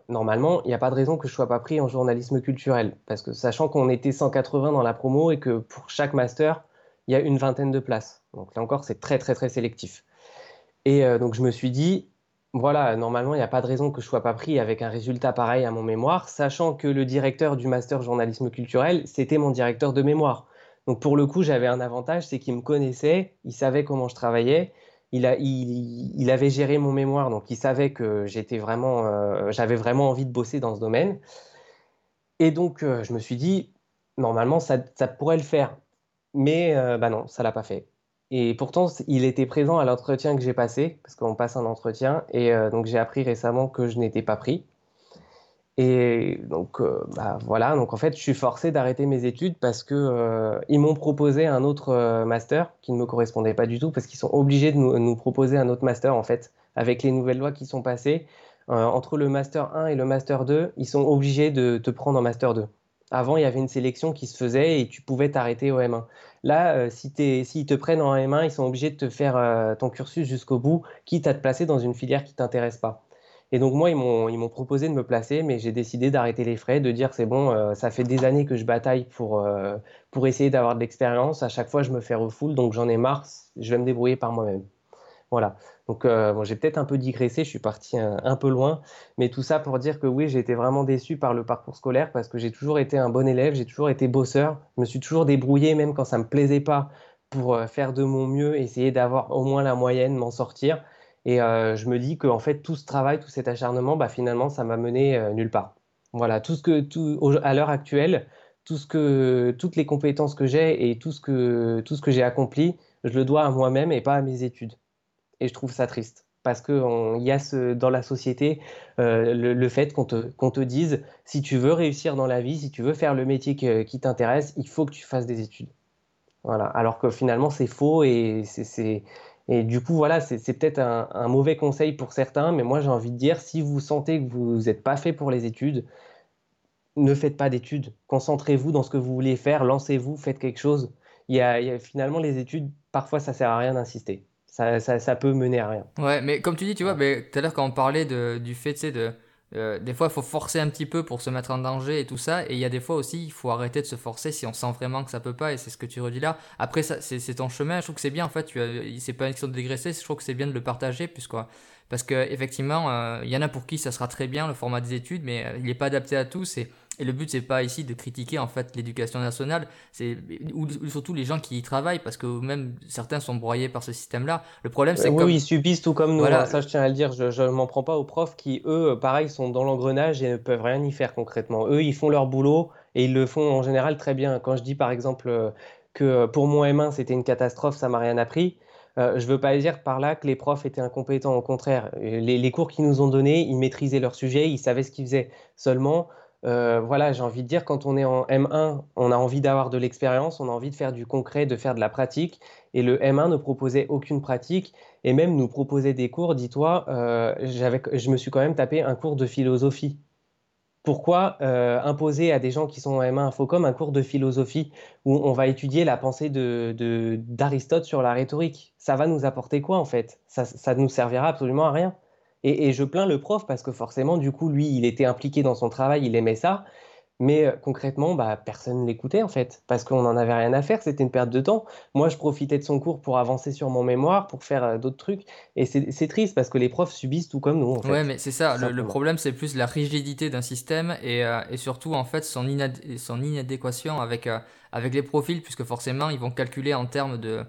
normalement, il n'y a pas de raison que je sois pas pris en journalisme culturel. Parce que sachant qu'on était 180 dans la promo et que pour chaque master, il y a une vingtaine de places. Donc là encore, c'est très très très sélectif. Et euh, donc je me suis dit, voilà, normalement, il n'y a pas de raison que je ne sois pas pris avec un résultat pareil à mon mémoire, sachant que le directeur du master journalisme culturel, c'était mon directeur de mémoire. Donc pour le coup, j'avais un avantage, c'est qu'il me connaissait, il savait comment je travaillais, il, a, il, avait géré mon mémoire, donc il savait que j'étais vraiment, euh, j'avais vraiment envie de bosser dans ce domaine. Et donc euh, je me suis dit, normalement, ça, ça pourrait le faire. Mais euh, bah non, ça l'a pas fait. Et pourtant, il était présent à l'entretien que j'ai passé, parce qu'on passe un entretien, et euh, donc j'ai appris récemment que je n'étais pas pris. Et donc, euh, bah, voilà, donc en fait, je suis forcé d'arrêter mes études parce que ils m'ont proposé un autre master qui ne me correspondait pas du tout, parce qu'ils sont obligés de nous, proposer un autre master, en fait, avec les nouvelles lois qui sont passées. entre le master 1 et le master 2, ils sont obligés de te prendre en master 2. Avant, il y avait une sélection qui se faisait et tu pouvais t'arrêter au M1. Là, euh, si s'ils te prennent en M1, ils sont obligés de te faire euh, ton cursus jusqu'au bout, quitte à te placer dans une filière qui t'intéresse pas. Et donc moi, ils m'ont proposé de me placer, mais j'ai décidé d'arrêter les frais, de dire c'est bon, euh, ça fait des années que je bataille pour, pour essayer d'avoir de l'expérience. À chaque fois, je me fais refoule, donc j'en ai marre, je vais me débrouiller par moi-même. Voilà. Donc, euh, j'ai peut-être un peu digressé, je suis parti un, peu loin, mais tout ça pour dire que oui, j'ai été vraiment déçu par le parcours scolaire parce que j'ai toujours été un bon élève, j'ai toujours été bosseur, je me suis toujours débrouillé même quand ça me plaisait pas pour euh, faire de mon mieux, essayer d'avoir au moins la moyenne, m'en sortir. Et euh, je me dis que en fait, tout ce travail, tout cet acharnement, bah, finalement, ça m'a mené nulle part. Voilà, tout ce que, tout, à l'heure actuelle, tout ce que, toutes les compétences que j'ai et tout ce que, tout ce que j'ai accompli, je le dois à moi-même et pas à mes études. Et je trouve ça triste. Parce qu'il y a ce, dans la société euh, le, fait qu'on te, qu'on te dise si tu veux réussir dans la vie, si tu veux faire le métier qui t'intéresse, il faut que tu fasses des études. Voilà. Alors que finalement, c'est faux et c'est. Et du coup, voilà, c'est peut-être un, mauvais conseil pour certains, mais moi j'ai envie de dire, si vous sentez que vous n'êtes pas fait pour les études, ne faites pas d'études. Concentrez-vous dans ce que vous voulez faire, lancez-vous, faites quelque chose. Il y, a, finalement, les études, parfois ça sert à rien d'insister ça, ça, peut mener à rien. Ouais, mais comme tu dis, tu vois, tout à l'heure quand on parlait de, du fait, tu sais, de, euh, des fois il faut forcer un petit peu pour se mettre en danger et tout ça, et il y a des fois aussi il faut arrêter de se forcer si on sent vraiment que ça peut pas, et c'est ce que tu redis là. Après, c'est ton chemin, je trouve que c'est bien en fait, c'est pas une question de dégraisser, je trouve que c'est bien de le partager, puisque, parce que effectivement, euh, il y en a pour qui ça sera très bien le format des études, mais euh, il n'est pas adapté à tous, et et le but, c'est pas ici de critiquer en fait l'éducation nationale, c'est ou, surtout les gens qui y travaillent, parce que même certains sont broyés par ce système-là. Le problème, c'est que. Oui, ils subissent tout comme nous. Voilà. Hein. ça, je tiens à le dire. Je ne m'en prends pas aux profs qui, eux, pareil, sont dans l'engrenage et ne peuvent rien y faire concrètement. Eux, ils font leur boulot et ils le font en général très bien. Quand je dis par exemple euh, que pour mon M1, c'était une catastrophe, ça m'a rien appris. Euh, je ne veux pas dire par là que les profs étaient incompétents, au contraire. Les, les cours qu'ils nous ont donnés, ils maîtrisaient leur sujet, ils savaient ce qu'ils faisaient. Seulement, euh, voilà, j'ai envie de dire, quand on est en M1, on a envie d'avoir de l'expérience, on a envie de faire du concret, de faire de la pratique. Et le M1 ne proposait aucune pratique et même nous proposait des cours. Dis-toi, euh, je me suis quand même tapé un cours de philosophie. Pourquoi euh, imposer à des gens qui sont en M1 Infocom un cours de philosophie où on va étudier la pensée d'Aristote sur la rhétorique? Ça va nous apporter quoi en fait? Ça ne nous servira absolument à rien. Et, je plains le prof parce que forcément, du coup, lui, il était impliqué dans son travail, il aimait ça. Mais euh, concrètement, bah, personne ne l'écoutait en fait, parce qu'on n'en avait rien à faire, c'était une perte de temps. Moi, je profitais de son cours pour avancer sur mon mémoire, pour faire euh, d'autres trucs. Et c'est triste parce que les profs subissent tout comme nous. En fait, ouais, mais c'est ça, le, problème c'est plus la rigidité d'un système et, euh, et, surtout en fait son, son inadéquation avec, avec les profils, puisque forcément ils vont calculer en termes de,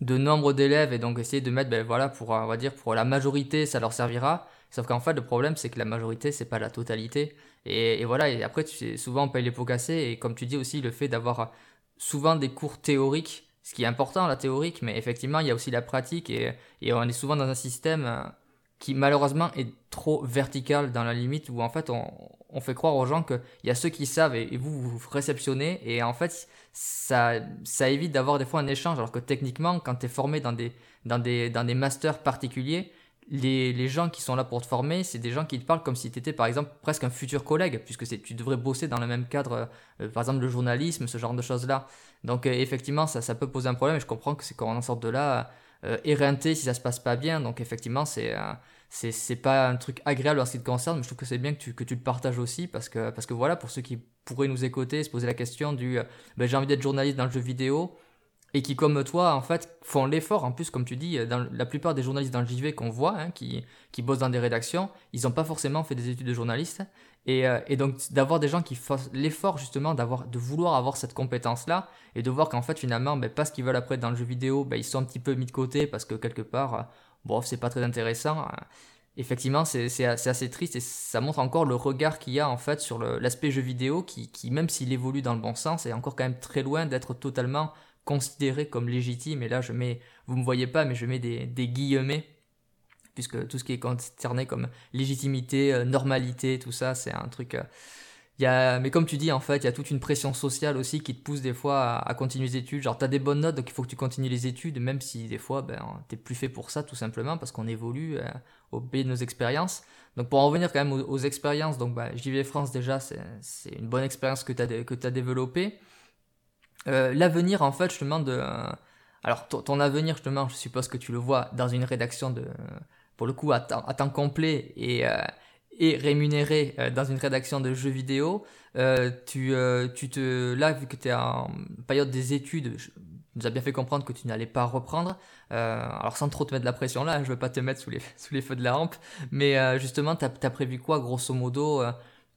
de nombre d'élèves et donc essayer de mettre, ben voilà, pour, on va dire, pour la majorité, ça leur servira. Sauf qu'en fait, le problème, c'est que la majorité, c'est pas la totalité. Et, voilà, et après, tu souvent, on paye les pots cassés. Et comme tu dis aussi, le fait d'avoir souvent des cours théoriques, ce qui est important, la théorique, mais effectivement, il y a aussi la pratique. Et, et on est souvent dans un système euh, qui, malheureusement, est trop vertical dans la limite où, en fait, on, on fait croire aux gens qu'il y a ceux qui savent et, vous, vous réceptionnez. Et en fait, ça, ça évite d'avoir des fois un échange. Alors que techniquement, quand tu es formé dans des, dans, des, dans des masters particuliers, les, les, gens qui sont là pour te former, c'est des gens qui te parlent comme si tu étais par exemple presque un futur collègue, puisque tu devrais bosser dans le même cadre, euh, par exemple le journalisme, ce genre de choses-là. Donc euh, effectivement, ça, ça peut poser un problème et je comprends que c'est quand on en sort de là, euh, éreinté si ça se passe pas bien. Donc effectivement, c'est c'est c'est pas un truc agréable en ce qui te concerne, mais je trouve que c'est bien que tu, que tu le partages aussi parce que parce que voilà pour ceux qui pourraient nous écouter, se poser la question du euh, ben, j'ai envie d'être journaliste dans le jeu vidéo et qui comme toi en fait font l'effort en plus comme tu dis dans la plupart des journalistes dans le JV qu'on voit hein, qui qui bossent dans des rédactions, ils n'ont pas forcément fait des études de journaliste et, euh, et donc d'avoir des gens qui font l'effort justement d'avoir de vouloir avoir cette compétence là et de voir qu'en fait finalement ben, parce qu'ils veulent après dans le jeu vidéo, ben, ils sont un petit peu mis de côté parce que quelque part bon, c'est pas très intéressant. Effectivement, c'est assez triste et ça montre encore le regard qu'il y a en fait sur l'aspect jeu vidéo qui, qui même s'il évolue dans le bon sens, est encore quand même très loin d'être totalement considéré comme légitime. Et là, je mets, vous me voyez pas, mais je mets des, des guillemets puisque tout ce qui est concerné comme légitimité, euh, normalité, tout ça, c'est un truc. Euh, mais comme tu dis, en fait, il y a toute une pression sociale aussi qui te pousse des fois à, continuer les études. Genre, tu as des bonnes notes, donc il faut que tu continues les études, même si des fois, ben, t'es plus fait pour ça, tout simplement, parce qu'on évolue euh, au pays de nos expériences. Donc, pour en revenir quand même aux, expériences, donc, bah, JV France, déjà, c'est une bonne expérience que tu as, as développée. Euh, l'avenir, en fait, justement, de. alors, ton, avenir, justement, je suppose que tu le vois dans une rédaction de. Pour le coup, à, temps, complet et. Euh, rémunéré euh, dans une rédaction de jeux vidéo, euh, tu, euh, tu te, là, vu que tu es en période des études, je, nous a bien fait comprendre que tu n'allais pas reprendre. alors sans trop te mettre de la pression là, je ne veux pas te mettre sous les, feux de la rampe, mais justement, tu as, prévu quoi, grosso modo,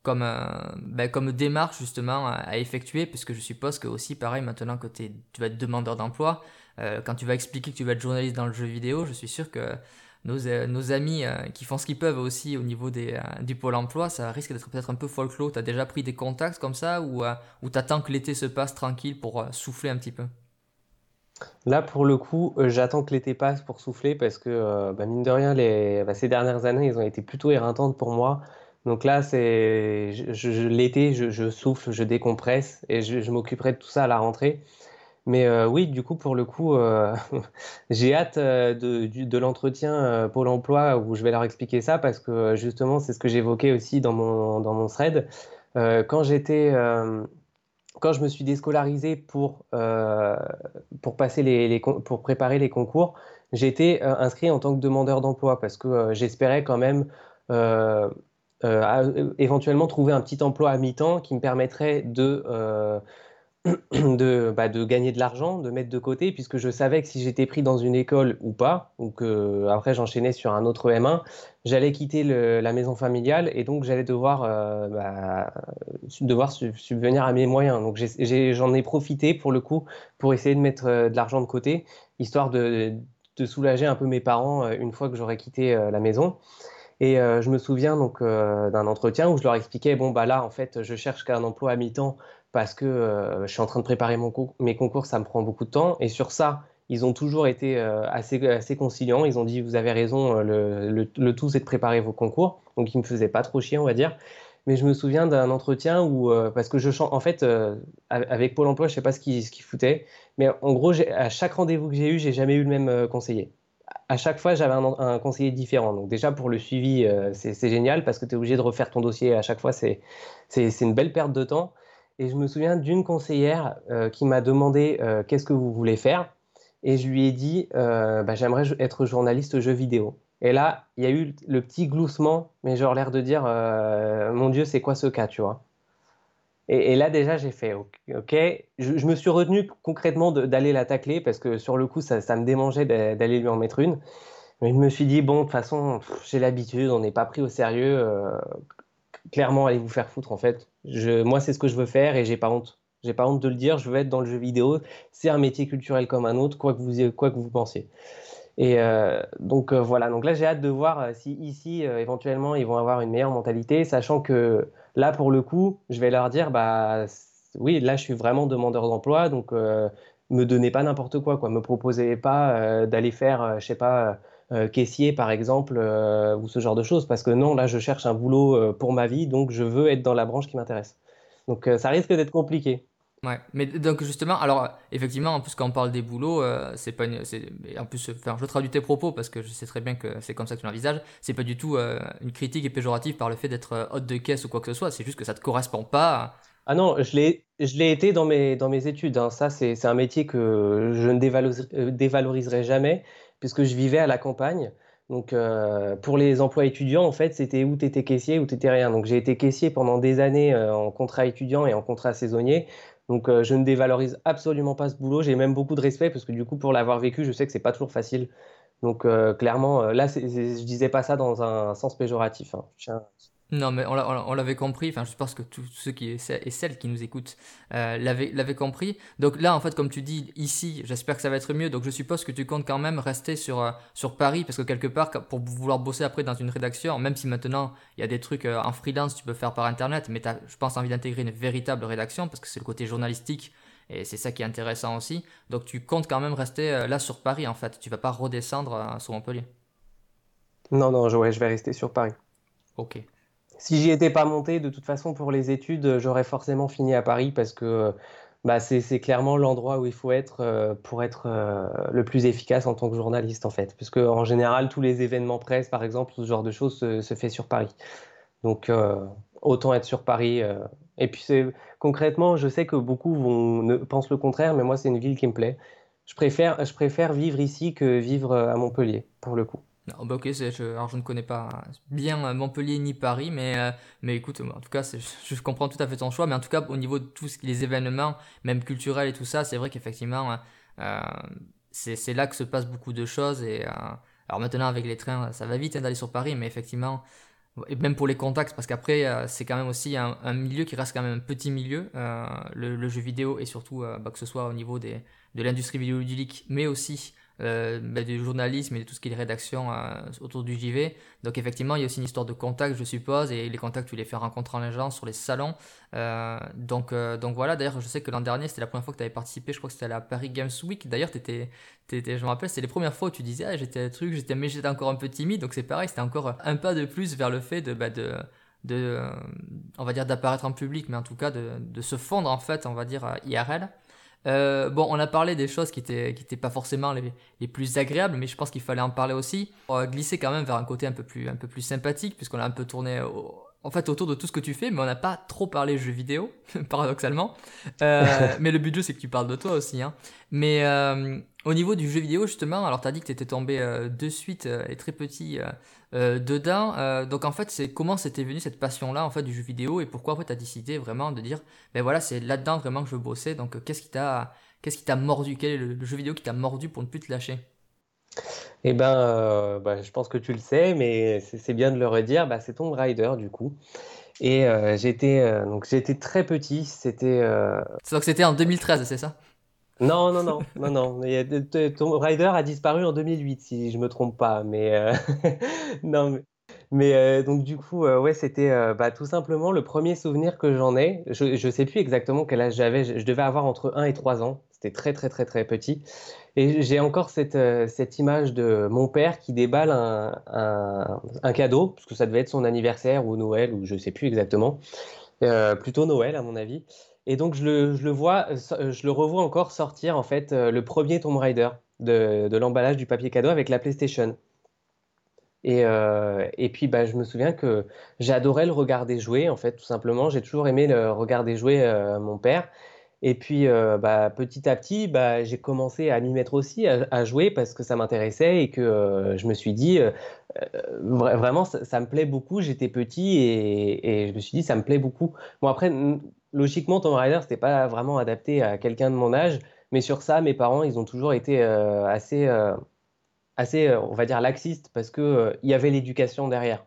comme, ben, comme démarche justement à, effectuer, puisque je suppose que aussi, pareil, maintenant que tu vas être demandeur d'emploi, quand tu vas expliquer que tu vas être journaliste dans le jeu vidéo, je suis sûr que nos, euh, nos amis euh, qui font ce qu'ils peuvent aussi au niveau des, euh, du pôle emploi, ça risque d'être peut-être un peu folklore. Tu as déjà pris des contacts comme ça ou, ou tu attends que l'été se passe tranquille pour souffler un petit peu? Là, pour le coup, j'attends que l'été passe pour souffler parce que, bah, mine de rien, les, bah, ces dernières années, ils ont été plutôt éreintantes pour moi. Donc là, c'est l'été, je, je, souffle, je décompresse et je, je m'occuperai de tout ça à la rentrée. Mais euh, oui, du coup, pour le coup, euh, j'ai hâte euh, de, l'entretien Pôle emploi où je vais leur expliquer ça parce que justement, c'est ce que j'évoquais aussi dans mon, dans mon thread. quand j'étais. quand je me suis déscolarisé pour, pour, passer les, pour préparer les concours, été inscrit en tant que demandeur d'emploi parce que j'espérais quand même éventuellement trouver un petit emploi à mi-temps qui me permettrait de de, bah, de gagner de l'argent, de mettre de côté, puisque je savais que si j'étais pris dans une école ou pas, ou que après j'enchaînais sur un autre M1, j'allais quitter la maison familiale et donc j'allais devoir, euh, bah, subvenir à mes moyens. Donc j'en ai, profité pour le coup pour essayer de mettre euh, de l'argent de côté, histoire de, de, soulager un peu mes parents euh, une fois que j'aurais quitté la maison. Et je me souviens donc d'un entretien où je leur expliquais bon bah là en fait je cherche qu'un emploi à mi-temps parce que euh, je suis en train de préparer mes concours, ça me prend beaucoup de temps. Et sur ça, ils ont toujours été euh, assez, conciliants. Ils ont dit, vous avez raison, euh, le, tout, c'est de préparer vos concours. Donc, ils me faisaient pas trop chier, on va dire. Mais je me souviens d'un entretien où, parce que je chante, en fait, avec Pôle emploi, je sais pas ce qu'ils foutaient, mais en gros, à chaque rendez-vous que j'ai eu, j'ai jamais eu le même conseiller. À chaque fois, j'avais un, conseiller différent. Donc, déjà, pour le suivi, c'est génial parce que tu es obligé de refaire ton dossier à chaque fois. C'est une belle perte de temps. Et je me souviens d'une conseillère euh, qui m'a demandé euh, qu'est-ce que vous voulez faire. Et je lui ai dit, euh, bah, j'aimerais être journaliste jeux vidéo. Et là, il y a eu le petit gloussement, mais genre l'air de dire, mon Dieu, c'est quoi ce cas, tu vois et, là, déjà, j'ai fait, OK. Je, me suis retenu concrètement d'aller la tacler parce que sur le coup, ça, ça me démangeait d'aller lui en mettre une. Mais je me suis dit, bon, de toute façon, j'ai l'habitude, on n'est pas pris au sérieux clairement, allez vous faire foutre en fait. Moi, c'est ce que je veux faire et j'ai pas honte. J'ai pas honte de le dire. Je veux être dans le jeu vidéo. C'est un métier culturel comme un autre, quoi que vous, quoi que vous pensiez. Et euh, donc euh, voilà. Donc là, j'ai hâte de voir euh, si ici, éventuellement, ils vont avoir une meilleure mentalité, sachant que là, pour le coup, je vais leur dire, bah oui, là, je suis vraiment demandeur d'emploi, donc me donnez pas n'importe quoi, quoi. Me proposez pas d'aller faire, je sais pas euh, caissier par exemple euh, ou ce genre de choses parce que non là je cherche un boulot euh, pour ma vie donc je veux être dans la branche qui m'intéresse donc ça risque d'être compliqué Ouais, mais donc justement, alors effectivement, en plus quand on parle des boulots, c'est pas une, en plus, enfin, je traduis tes propos parce que je sais très bien que c'est comme ça que tu l'envisages. C'est pas du tout une critique et péjorative par le fait d'être hôte de caisse ou quoi que ce soit. C'est juste que ça te correspond pas. Ah non, je l'ai, je l'ai été dans mes, dans mes études. Hein. Ça, c'est, c'est un métier que je ne dévaloriserai jamais puisque je vivais à la campagne. Donc, euh, pour les emplois étudiants, en fait, c'était où tu étais caissier ou tu étais rien. Donc, j'ai été caissier pendant des années euh, en contrat étudiant et en contrat saisonnier. Donc, euh, je ne dévalorise absolument pas ce boulot. J'ai même beaucoup de respect parce que, du coup, pour l'avoir vécu, je sais que c'est pas toujours facile. Donc, clairement, là, je disais pas ça dans un sens péjoratif. Hein. Non, mais on l'avait compris. Enfin, je pense que tous ceux qui et celles qui nous écoutent euh, l'avaient compris. Donc là, en fait, comme tu dis ici, j'espère que ça va être mieux. Donc je suppose que tu comptes quand même rester sur euh, sur Paris parce que quelque part, pour vouloir bosser après dans une rédaction, même si maintenant il y a des trucs euh, en freelance, tu peux faire par internet, mais tu as, je pense, envie d'intégrer une véritable rédaction parce que c'est le côté journalistique et c'est ça qui est intéressant aussi. Donc tu comptes quand même rester là sur Paris en fait. Tu vas pas redescendre sur Montpellier. Non, non, je, je vais rester sur Paris. Ok si j'y étais pas monté, de toute façon, pour les études, j'aurais forcément fini à Paris parce que bah, c'est clairement l'endroit où il faut être euh, pour être euh, le plus efficace en tant que journaliste, en fait. Puisque en général, tous les événements presse, par exemple, ce genre de choses se, se fait sur Paris. Donc, euh, autant être sur Paris. Et puis, concrètement, je sais que beaucoup vont, pensent le contraire, mais moi, c'est une ville qui me plaît. Je préfère, je préfère vivre ici que vivre à Montpellier, pour le coup. Non, bah ok, je, alors je ne connais pas bien euh, Montpellier ni Paris, mais, euh, mais écoute, en tout cas, je, comprends tout à fait ton choix, mais en tout cas, au niveau de tous les événements, même culturels et tout ça, c'est vrai qu'effectivement, euh, c'est là que se passe beaucoup de choses. Et, alors maintenant, avec les trains, ça va vite hein, d'aller sur Paris, mais effectivement, et même pour les contacts, parce qu'après, c'est quand même aussi un, milieu qui reste quand même un petit milieu, le, jeu vidéo, et surtout bah, que ce soit au niveau des, de l'industrie vidéoludique, mais aussi euh, bah, du journalisme et de tout ce qui est rédaction euh, autour du JV. Donc effectivement, il y a aussi une histoire de contact, je suppose, et les contacts, tu les fais rencontrer les gens sur les salons. Euh, donc, voilà, d'ailleurs, je sais que l'an dernier, c'était la première fois que tu avais participé, je crois que c'était à la Paris Games Week. D'ailleurs, t'étais, t'étais, je me rappelle, c'était les premières fois où tu disais, ah, j'étais truc, j'étais, mais j'étais encore un peu timide, donc c'est pareil, c'était encore un pas de plus vers le fait de, bah, on va dire d'apparaître en public, mais en tout cas de, de se fondre en fait, on va dire IRL. Euh, bon, on a parlé des choses qui étaient, qui étaient pas forcément les, les plus agréables, mais je pense qu'il fallait en parler aussi. On glisser quand même vers un côté un peu plus, un peu plus sympathique, puisqu'on a un peu tourné en fait autour de tout ce que tu fais, mais on n'a pas trop parlé jeux vidéo, paradoxalement. Euh, mais le but du jeu, c'est que tu parles de toi aussi. Hein. Mais euh, au niveau du jeu vidéo, justement, alors tu as dit que tu étais tombé euh, de suite et très petit dedans. donc en fait, c'est comment c'était venu cette passion-là en fait du jeu vidéo et pourquoi en fait tu as décidé vraiment de dire, ben voilà, c'est là-dedans vraiment que je veux bosser. Donc qu'est-ce qui t'a qu'est-ce qui t'a mordu? Quel est le jeu vidéo qui t'a mordu pour ne plus te lâcher? Eh ben, euh, bah, je pense que tu le sais, mais c'est bien de le redire. Bah, c'est Tomb Raider du coup. Et euh, j'étais euh, donc j'étais très petit. C'était. C'est donc c'était en 2013, c'est ça? Non, non, non, non, non. Tomb Raider a disparu en 2008, si je me trompe pas. Mais non, mais, mais donc du coup, ouais, c'était bah, tout simplement le premier souvenir que j'en ai. Je ne sais plus exactement quel âge j'avais. Je, je devais avoir entre 1 et 3 ans. C'était très, très, très, très petit. Et j'ai encore cette, euh, cette, image de mon père qui déballe un, un, cadeau, parce que ça devait être son anniversaire ou Noël, ou je ne sais plus exactement. Euh, plutôt Noël, à mon avis. Et donc, je le, je le, vois, je le revois encore sortir, en fait, euh, le premier Tomb Raider de, de l'emballage du papier cadeau avec la PlayStation. Et, et, puis, bah, je me souviens que j'adorais le regarder jouer, en fait, tout simplement. J'ai toujours aimé le regarder jouer mon père. Et puis, euh, bah, petit à petit, bah, j'ai commencé à m'y mettre aussi, à, jouer parce que ça m'intéressait et que euh, je me suis dit, euh, vraiment, ça, me plaît beaucoup. J'étais petit et, je me suis dit, ça me plaît beaucoup. Bon, après, logiquement, Tomb Raider, c'était pas vraiment adapté à quelqu'un de mon âge, mais sur ça, mes parents, ils ont toujours été assez, assez, on va dire, laxistes parce qu'il il y avait l'éducation derrière.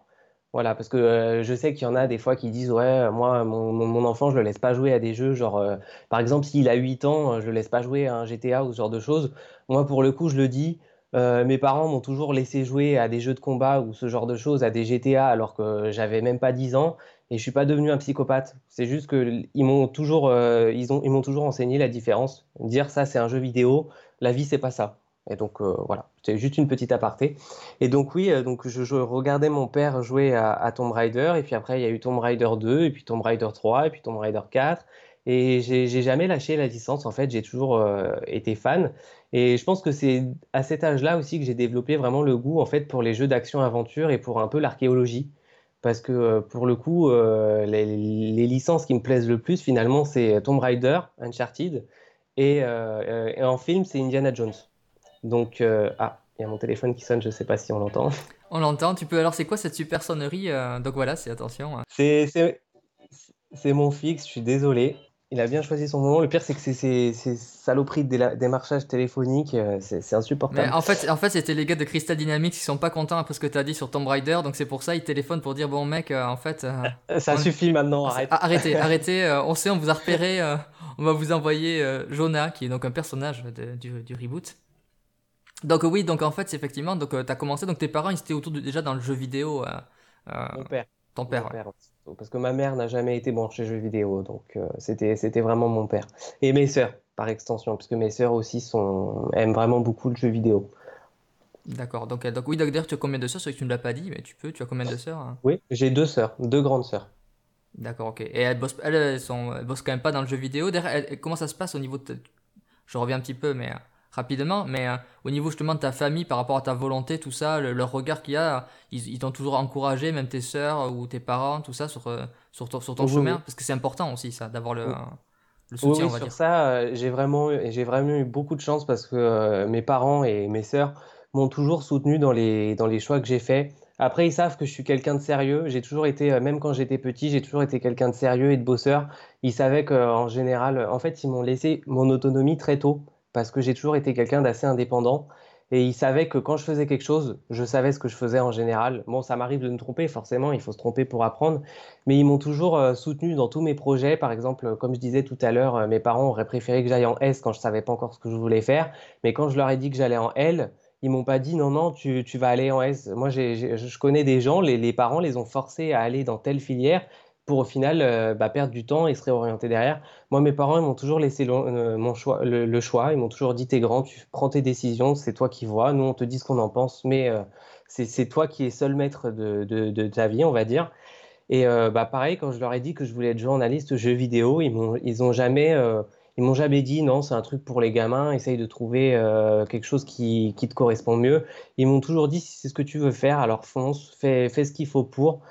Voilà, parce que euh, je sais qu'il y en a des fois qui disent Ouais, moi, mon, enfant, je le laisse pas jouer à des jeux, genre, euh, par exemple, s'il a 8 ans, euh, je le laisse pas jouer à un GTA ou ce genre de choses. Moi, pour le coup, je le dis, mes parents m'ont toujours laissé jouer à des jeux de combat ou ce genre de choses, à des GTA, alors que j'avais même pas 10 ans et je suis pas devenu un psychopathe. C'est juste qu'ils m'ont toujours, ils ont, ils m'ont toujours enseigné la différence. Dire ça, c'est un jeu vidéo, la vie, c'est pas ça. Et donc euh, voilà, c'est juste une petite aparté. Et donc oui, euh, donc je, regardais mon père jouer à, Tomb Raider, et puis après il y a eu Tomb Raider 2, et puis Tomb Raider 3, et puis Tomb Raider 4. Et j'ai jamais lâché la licence, en fait, j'ai toujours euh, été fan. Et je pense que c'est à cet âge-là aussi que j'ai développé vraiment le goût, en fait, pour les jeux d'action-aventure et pour un peu l'archéologie. Parce que pour le coup, les, licences qui me plaisent le plus, finalement, c'est Tomb Raider, Uncharted, et en film, c'est Indiana Jones. Donc, euh, ah, il y a mon téléphone qui sonne, je ne sais pas si on l'entend. On l'entend, tu peux. Alors, c'est quoi cette super sonnerie euh, Donc voilà, c'est attention. Hein. C'est mon fixe, je suis désolé. Il a bien choisi son moment. Le pire, c'est que ces saloperies de démarchage téléphonique, euh, c'est insupportable. Mais en fait, en fait c'était les gars de Crystal Dynamics qui sont pas contents après ce que tu as dit sur Tomb Raider. Donc c'est pour ça ils téléphonent pour dire Bon, mec, en fait. ça suffit maintenant, arrête. Arrêtez, arrêtez. on sait, on vous a repéré. on va vous envoyer Jonah, qui est donc un personnage du, du, reboot. Donc oui, donc en fait, effectivement, donc euh, tu as commencé, donc tes parents, ils étaient autour déjà dans le jeu vidéo. Euh, euh, Mon père. Ton père, Parce que ma mère n'a jamais été branchée jeu vidéo, donc c'était c'était vraiment mon père. Et mes sœurs, par extension, puisque mes sœurs aussi sont aiment vraiment beaucoup le jeu vidéo. D'accord, donc, donc oui, d'ailleurs, tu as combien de sœurs? C'est que tu ne l'as pas dit, mais tu peux, tu as combien de sœurs hein? Oui, j'ai deux sœurs, deux grandes sœurs. D'accord, ok. Et elles bossent, elles, sont, elles bossent quand même pas dans le jeu vidéo. comment ça se passe au niveau de... Je reviens un petit peu, mais rapidement, mais euh, au niveau justement de ta famille, par rapport à ta volonté, tout ça, le, leur regard qu'il y a, ils, t'ont toujours encouragé, même tes sœurs ou tes parents, tout ça, sur, euh, sur, ton, sur ton chemin, parce que c'est important aussi, ça, d'avoir le, le, soutien, on va sur ça, euh, j'ai vraiment, j'ai vraiment eu beaucoup de chance parce que mes parents et mes sœurs m'ont toujours soutenu dans les, dans les choix que j'ai faits. Après, ils savent que je suis quelqu'un de sérieux. J'ai toujours été, même quand j'étais petit, j'ai toujours été quelqu'un de sérieux et de bosseur. Ils savaient qu'en général, en fait, ils m'ont laissé mon autonomie très tôt parce que j'ai toujours été quelqu'un d'assez indépendant. Et ils savaient que quand je faisais quelque chose, je savais ce que je faisais en général. Bon, ça m'arrive de me tromper, forcément, il faut se tromper pour apprendre. Mais ils m'ont toujours euh, soutenu dans tous mes projets. Par exemple, comme je disais tout à l'heure, euh, mes parents auraient préféré que j'aille en S quand je ne savais pas encore ce que je voulais faire. Mais quand je leur ai dit que j'allais en L, ils m'ont pas dit non, non, tu, vas aller en S. Moi, je connais des gens, les, les, parents les ont forcés à aller dans telle filière pour au final euh, bah, perdre du temps et se réorienter derrière. Moi, mes parents, ils m'ont toujours laissé le, euh, le, choix. Ils m'ont toujours dit T'es grand, tu prends tes décisions, c'est toi qui vois. Nous, on te dit ce qu'on en pense, mais euh, c'est toi qui es seul maître de, de, ta vie, on va dire. Et bah, pareil, quand je leur ai dit que je voulais être journaliste jeux vidéo, ils m'ont ils ont jamais. ils m'ont jamais dit non, c'est un truc pour les gamins, essaye de trouver quelque chose qui, qui, te correspond mieux. Ils m'ont toujours dit si c'est ce que tu veux faire, alors fonce, fais, fais ce qu'il faut pour.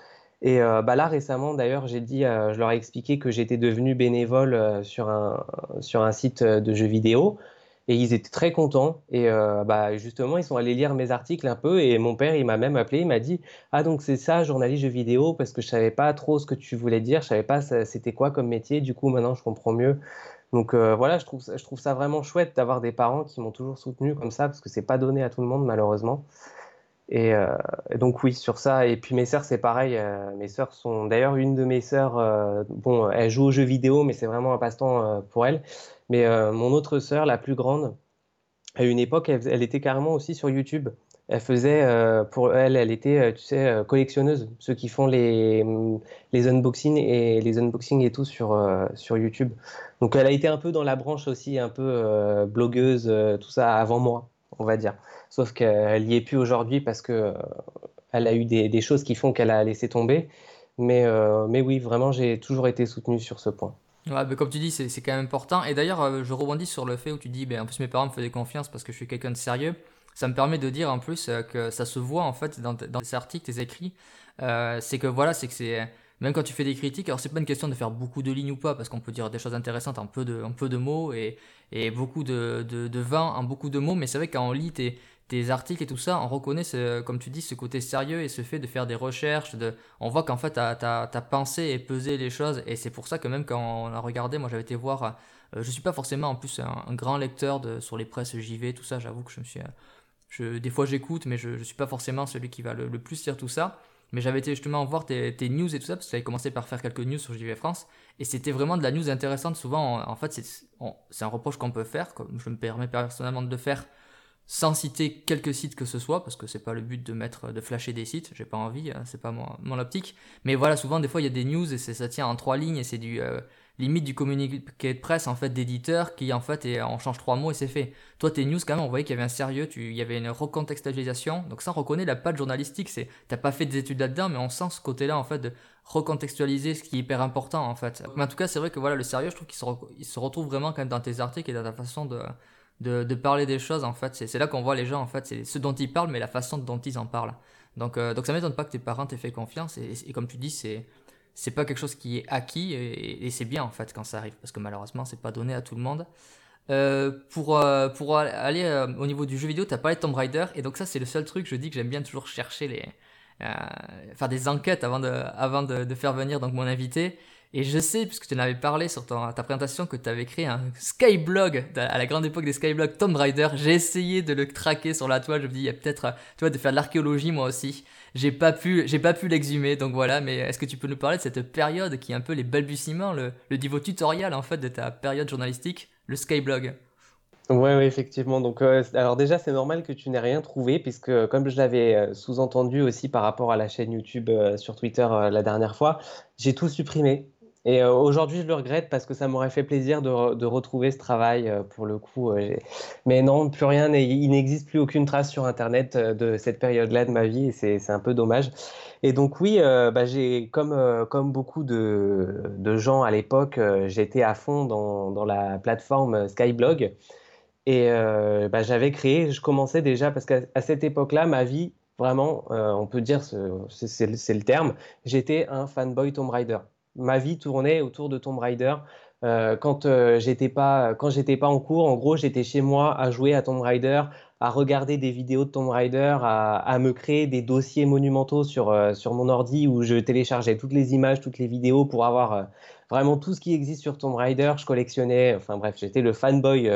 Et bah là récemment d'ailleurs j'ai dit, je leur ai expliqué que j'étais devenu bénévole sur un, sur un site de jeux vidéo et ils étaient très contents. Et euh, bah, justement, ils sont allés lire mes articles un peu. Et mon père, il m'a même appelé. Il m'a dit Ah, donc c'est ça, journaliste jeux vidéo, parce que je savais pas trop ce que tu voulais dire. Je savais pas c'était quoi comme métier. Du coup, maintenant, je comprends mieux. Donc euh, voilà, je trouve, je trouve ça vraiment chouette d'avoir des parents qui m'ont toujours soutenu comme ça, parce que c'est pas donné à tout le monde, malheureusement. Et, euh, donc oui, sur ça. Et puis mes sœurs, c'est pareil. mes sœurs sont d'ailleurs une de mes sœurs. bon, elle joue aux jeux vidéo, mais c'est vraiment un passe-temps pour elle. Mais euh, mon autre sœur, la plus grande, à une époque, elle, était carrément aussi sur YouTube. Elle faisait, euh, pour elle, elle était, euh, tu sais, collectionneuse, ceux qui font les, les unboxings et les unboxings et tout sur, sur YouTube. Donc elle a été un peu dans la branche aussi, un peu blogueuse, tout ça avant moi, on va dire. Sauf qu'elle n'y est plus aujourd'hui parce que elle a eu des, choses qui font qu'elle a laissé tomber. Mais, mais oui, vraiment, j'ai toujours été soutenu sur ce point. Comme tu dis, c'est quand même important. Et d'ailleurs, euh, je rebondis sur le fait où tu dis, ben, en plus mes parents me faisaient confiance parce que je suis quelqu'un de sérieux. Ça me permet de dire en plus euh, que ça se voit en fait dans, dans tes articles, tes écrits. Euh, c'est que voilà, c'est que c'est même quand tu fais des critiques, alors c'est pas une question de faire beaucoup de lignes ou pas, parce qu'on peut dire des choses intéressantes en peu de, peu de mots et, beaucoup de, de, vin en beaucoup de mots, mais c'est vrai quand on lit tes, articles et tout ça, on reconnaît, ce, comme tu dis, ce côté sérieux et ce fait de faire des recherches. On voit qu'en fait, tu as, pensé et pesé les choses. Et c'est pour ça que même quand on a regardé, moi j'avais été voir, euh, je suis pas forcément en plus un, grand lecteur de, sur les presses JV, tout ça, j'avoue que je me suis... Euh, je, des fois j'écoute, mais je ne suis pas forcément celui qui va le, plus lire tout ça. Mais j'avais été justement voir tes, news et tout ça, parce que j'avais commencé par faire quelques news sur JV France. Et c'était vraiment de la news intéressante. Souvent, en, fait, c'est un reproche qu'on peut faire, comme je me permets personnellement de le faire sans citer quelques sites que ce soit, parce que c'est pas le but de mettre, de flasher des sites, j'ai pas envie, hein, c'est pas mon, mon, optique. Mais voilà, souvent, des fois, il y a des news et ça tient en trois lignes et c'est du euh, limite du communiqué de presse en fait d'éditeur qui en fait et on change trois mots et c'est fait. Toi, tes news quand même, on voyait qu'il y avait un sérieux, tu, il y avait une recontextualisation. Donc ça, on reconnaît la patte journalistique. C'est, t'as pas fait des études là-dedans, mais on sent ce côté-là en fait de recontextualiser ce qui est hyper important en fait. Mais en tout cas, c'est vrai que voilà, le sérieux, je trouve qu'il se, se retrouve vraiment quand même dans tes articles et dans ta façon de de, de parler des choses en fait. C'est là qu'on voit les gens en fait, c'est ce dont ils parlent, mais la façon dont ils en parlent. Donc, euh, donc ça m'étonne pas que tes parents t'aient fait confiance et, comme tu dis, c'est c'est pas quelque chose qui est acquis et, c'est bien en fait quand ça arrive parce que malheureusement c'est pas donné à tout le monde. Euh, pour, euh, aller euh, au niveau du jeu vidéo, t'as parlé de Tomb Raider et donc ça c'est le seul truc je dis que j'aime bien toujours chercher les faire des enquêtes avant de, faire venir donc mon invité et je sais, puisque tu en avais parlé sur ta présentation, que tu avais créé un Skyblog, à la grande époque des Skyblogs Tomb Raider. J'ai essayé de le traquer sur la toile. Je me dis, il y a peut-être, tu vois, de faire de l'archéologie moi aussi. J'ai pas pu, j'ai pas pu l'exhumer. Donc voilà, mais est-ce que tu peux nous parler de cette période qui est un peu les balbutiements, le, le niveau tutoriel en fait de ta période journalistique, le Skyblog? Oui, ouais, effectivement. Donc, euh, alors déjà, c'est normal que tu n'aies rien trouvé, puisque comme je l'avais euh, sous-entendu aussi par rapport à la chaîne YouTube euh, sur Twitter la dernière fois, j'ai tout supprimé. Et euh, aujourd'hui, je le regrette parce que ça m'aurait fait plaisir de, retrouver ce travail euh, pour le coup. Euh, mais non, plus rien, il n'existe plus aucune trace sur Internet de cette période-là de ma vie et c'est un peu dommage. Et donc oui, bah, comme, beaucoup de, gens à l'époque, j'étais à fond dans, dans, la plateforme Skyblog. Et bah, j'avais créé, je commençais déjà, parce qu'à cette époque-là, ma vie, vraiment, on peut dire, c'est le terme, j'étais un fanboy Tomb Raider ma vie tournait autour de Tomb Raider. Euh, quand euh, j'étais pas quand j'étais pas en cours, en gros, j'étais chez moi à jouer à Tomb Raider, à regarder des vidéos de Tomb Raider, à, me créer des dossiers monumentaux sur euh, sur mon ordi où je téléchargeais toutes les images, toutes les vidéos pour avoir vraiment tout ce qui existe sur Tomb Raider. Je collectionnais, enfin bref, j'étais le fanboy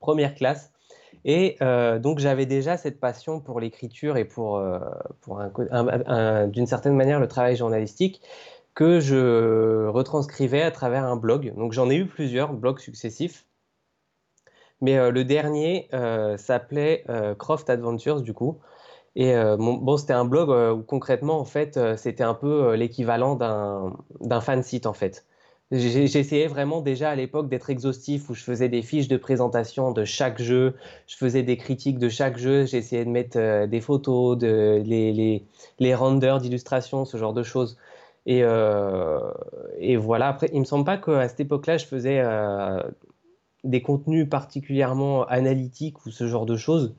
première classe. Et donc j'avais déjà cette passion pour l'écriture et pour, pour d'une certaine manière le travail journalistique que je retranscrivais à travers un blog. Donc j'en ai eu plusieurs blogs successifs. Mais euh, le dernier euh, s'appelait euh, Croft Adventures du coup. Et bon, c'était un blog où concrètement en fait c'était un peu l'équivalent d'un fan site en fait. J'essayais vraiment déjà à l'époque d'être exhaustif où je faisais des fiches de présentation de chaque jeu, je faisais des critiques de chaque jeu, j'essayais de mettre des photos, de, les, les, les renders d'illustrations, ce genre de choses. Et, euh, et, voilà, après, il me semble pas qu'à cette époque-là, je faisais euh, des contenus particulièrement analytiques ou ce genre de choses.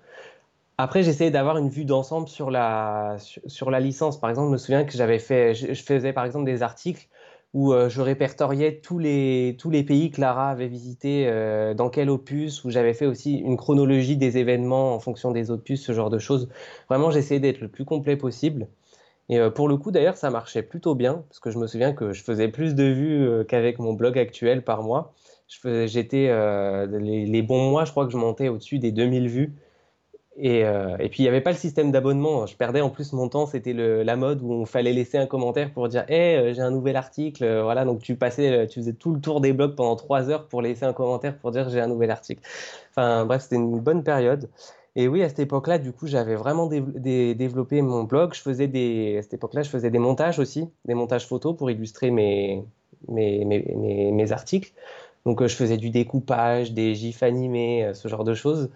Après, j'essayais d'avoir une vue d'ensemble sur la, sur, la licence. Par exemple, je me souviens que j'avais fait, je, faisais par exemple des articles où euh, je répertoriais tous les, tous les pays que Lara avait visités, dans quel opus, où j'avais fait aussi une chronologie des événements en fonction des opus, ce genre de choses. Vraiment, j'essayais d'être le plus complet possible. Et euh, pour le coup, d'ailleurs, ça marchait plutôt bien, parce que je me souviens que je faisais plus de vues qu'avec mon blog actuel par mois. J'étais les, les, bons mois, je crois que je montais au-dessus des 2000 vues. Et, euh, puis il n'y avait pas le système d'abonnement. Je perdais en plus mon temps. C'était la mode où on fallait laisser un commentaire pour dire euh, j'ai un nouvel article. Euh, voilà, donc tu passais, tu faisais tout le tour des blogs pendant trois heures pour laisser un commentaire pour dire j'ai un nouvel article. Enfin bref, c'était une bonne période. Et oui, à cette époque-là, du coup, j'avais vraiment développé mon blog. Je faisais des, à cette époque-là, je faisais des montages aussi, des montages photos pour illustrer mes, mes, mes, mes articles. Donc je faisais du découpage, des gifs animés, ce genre de choses.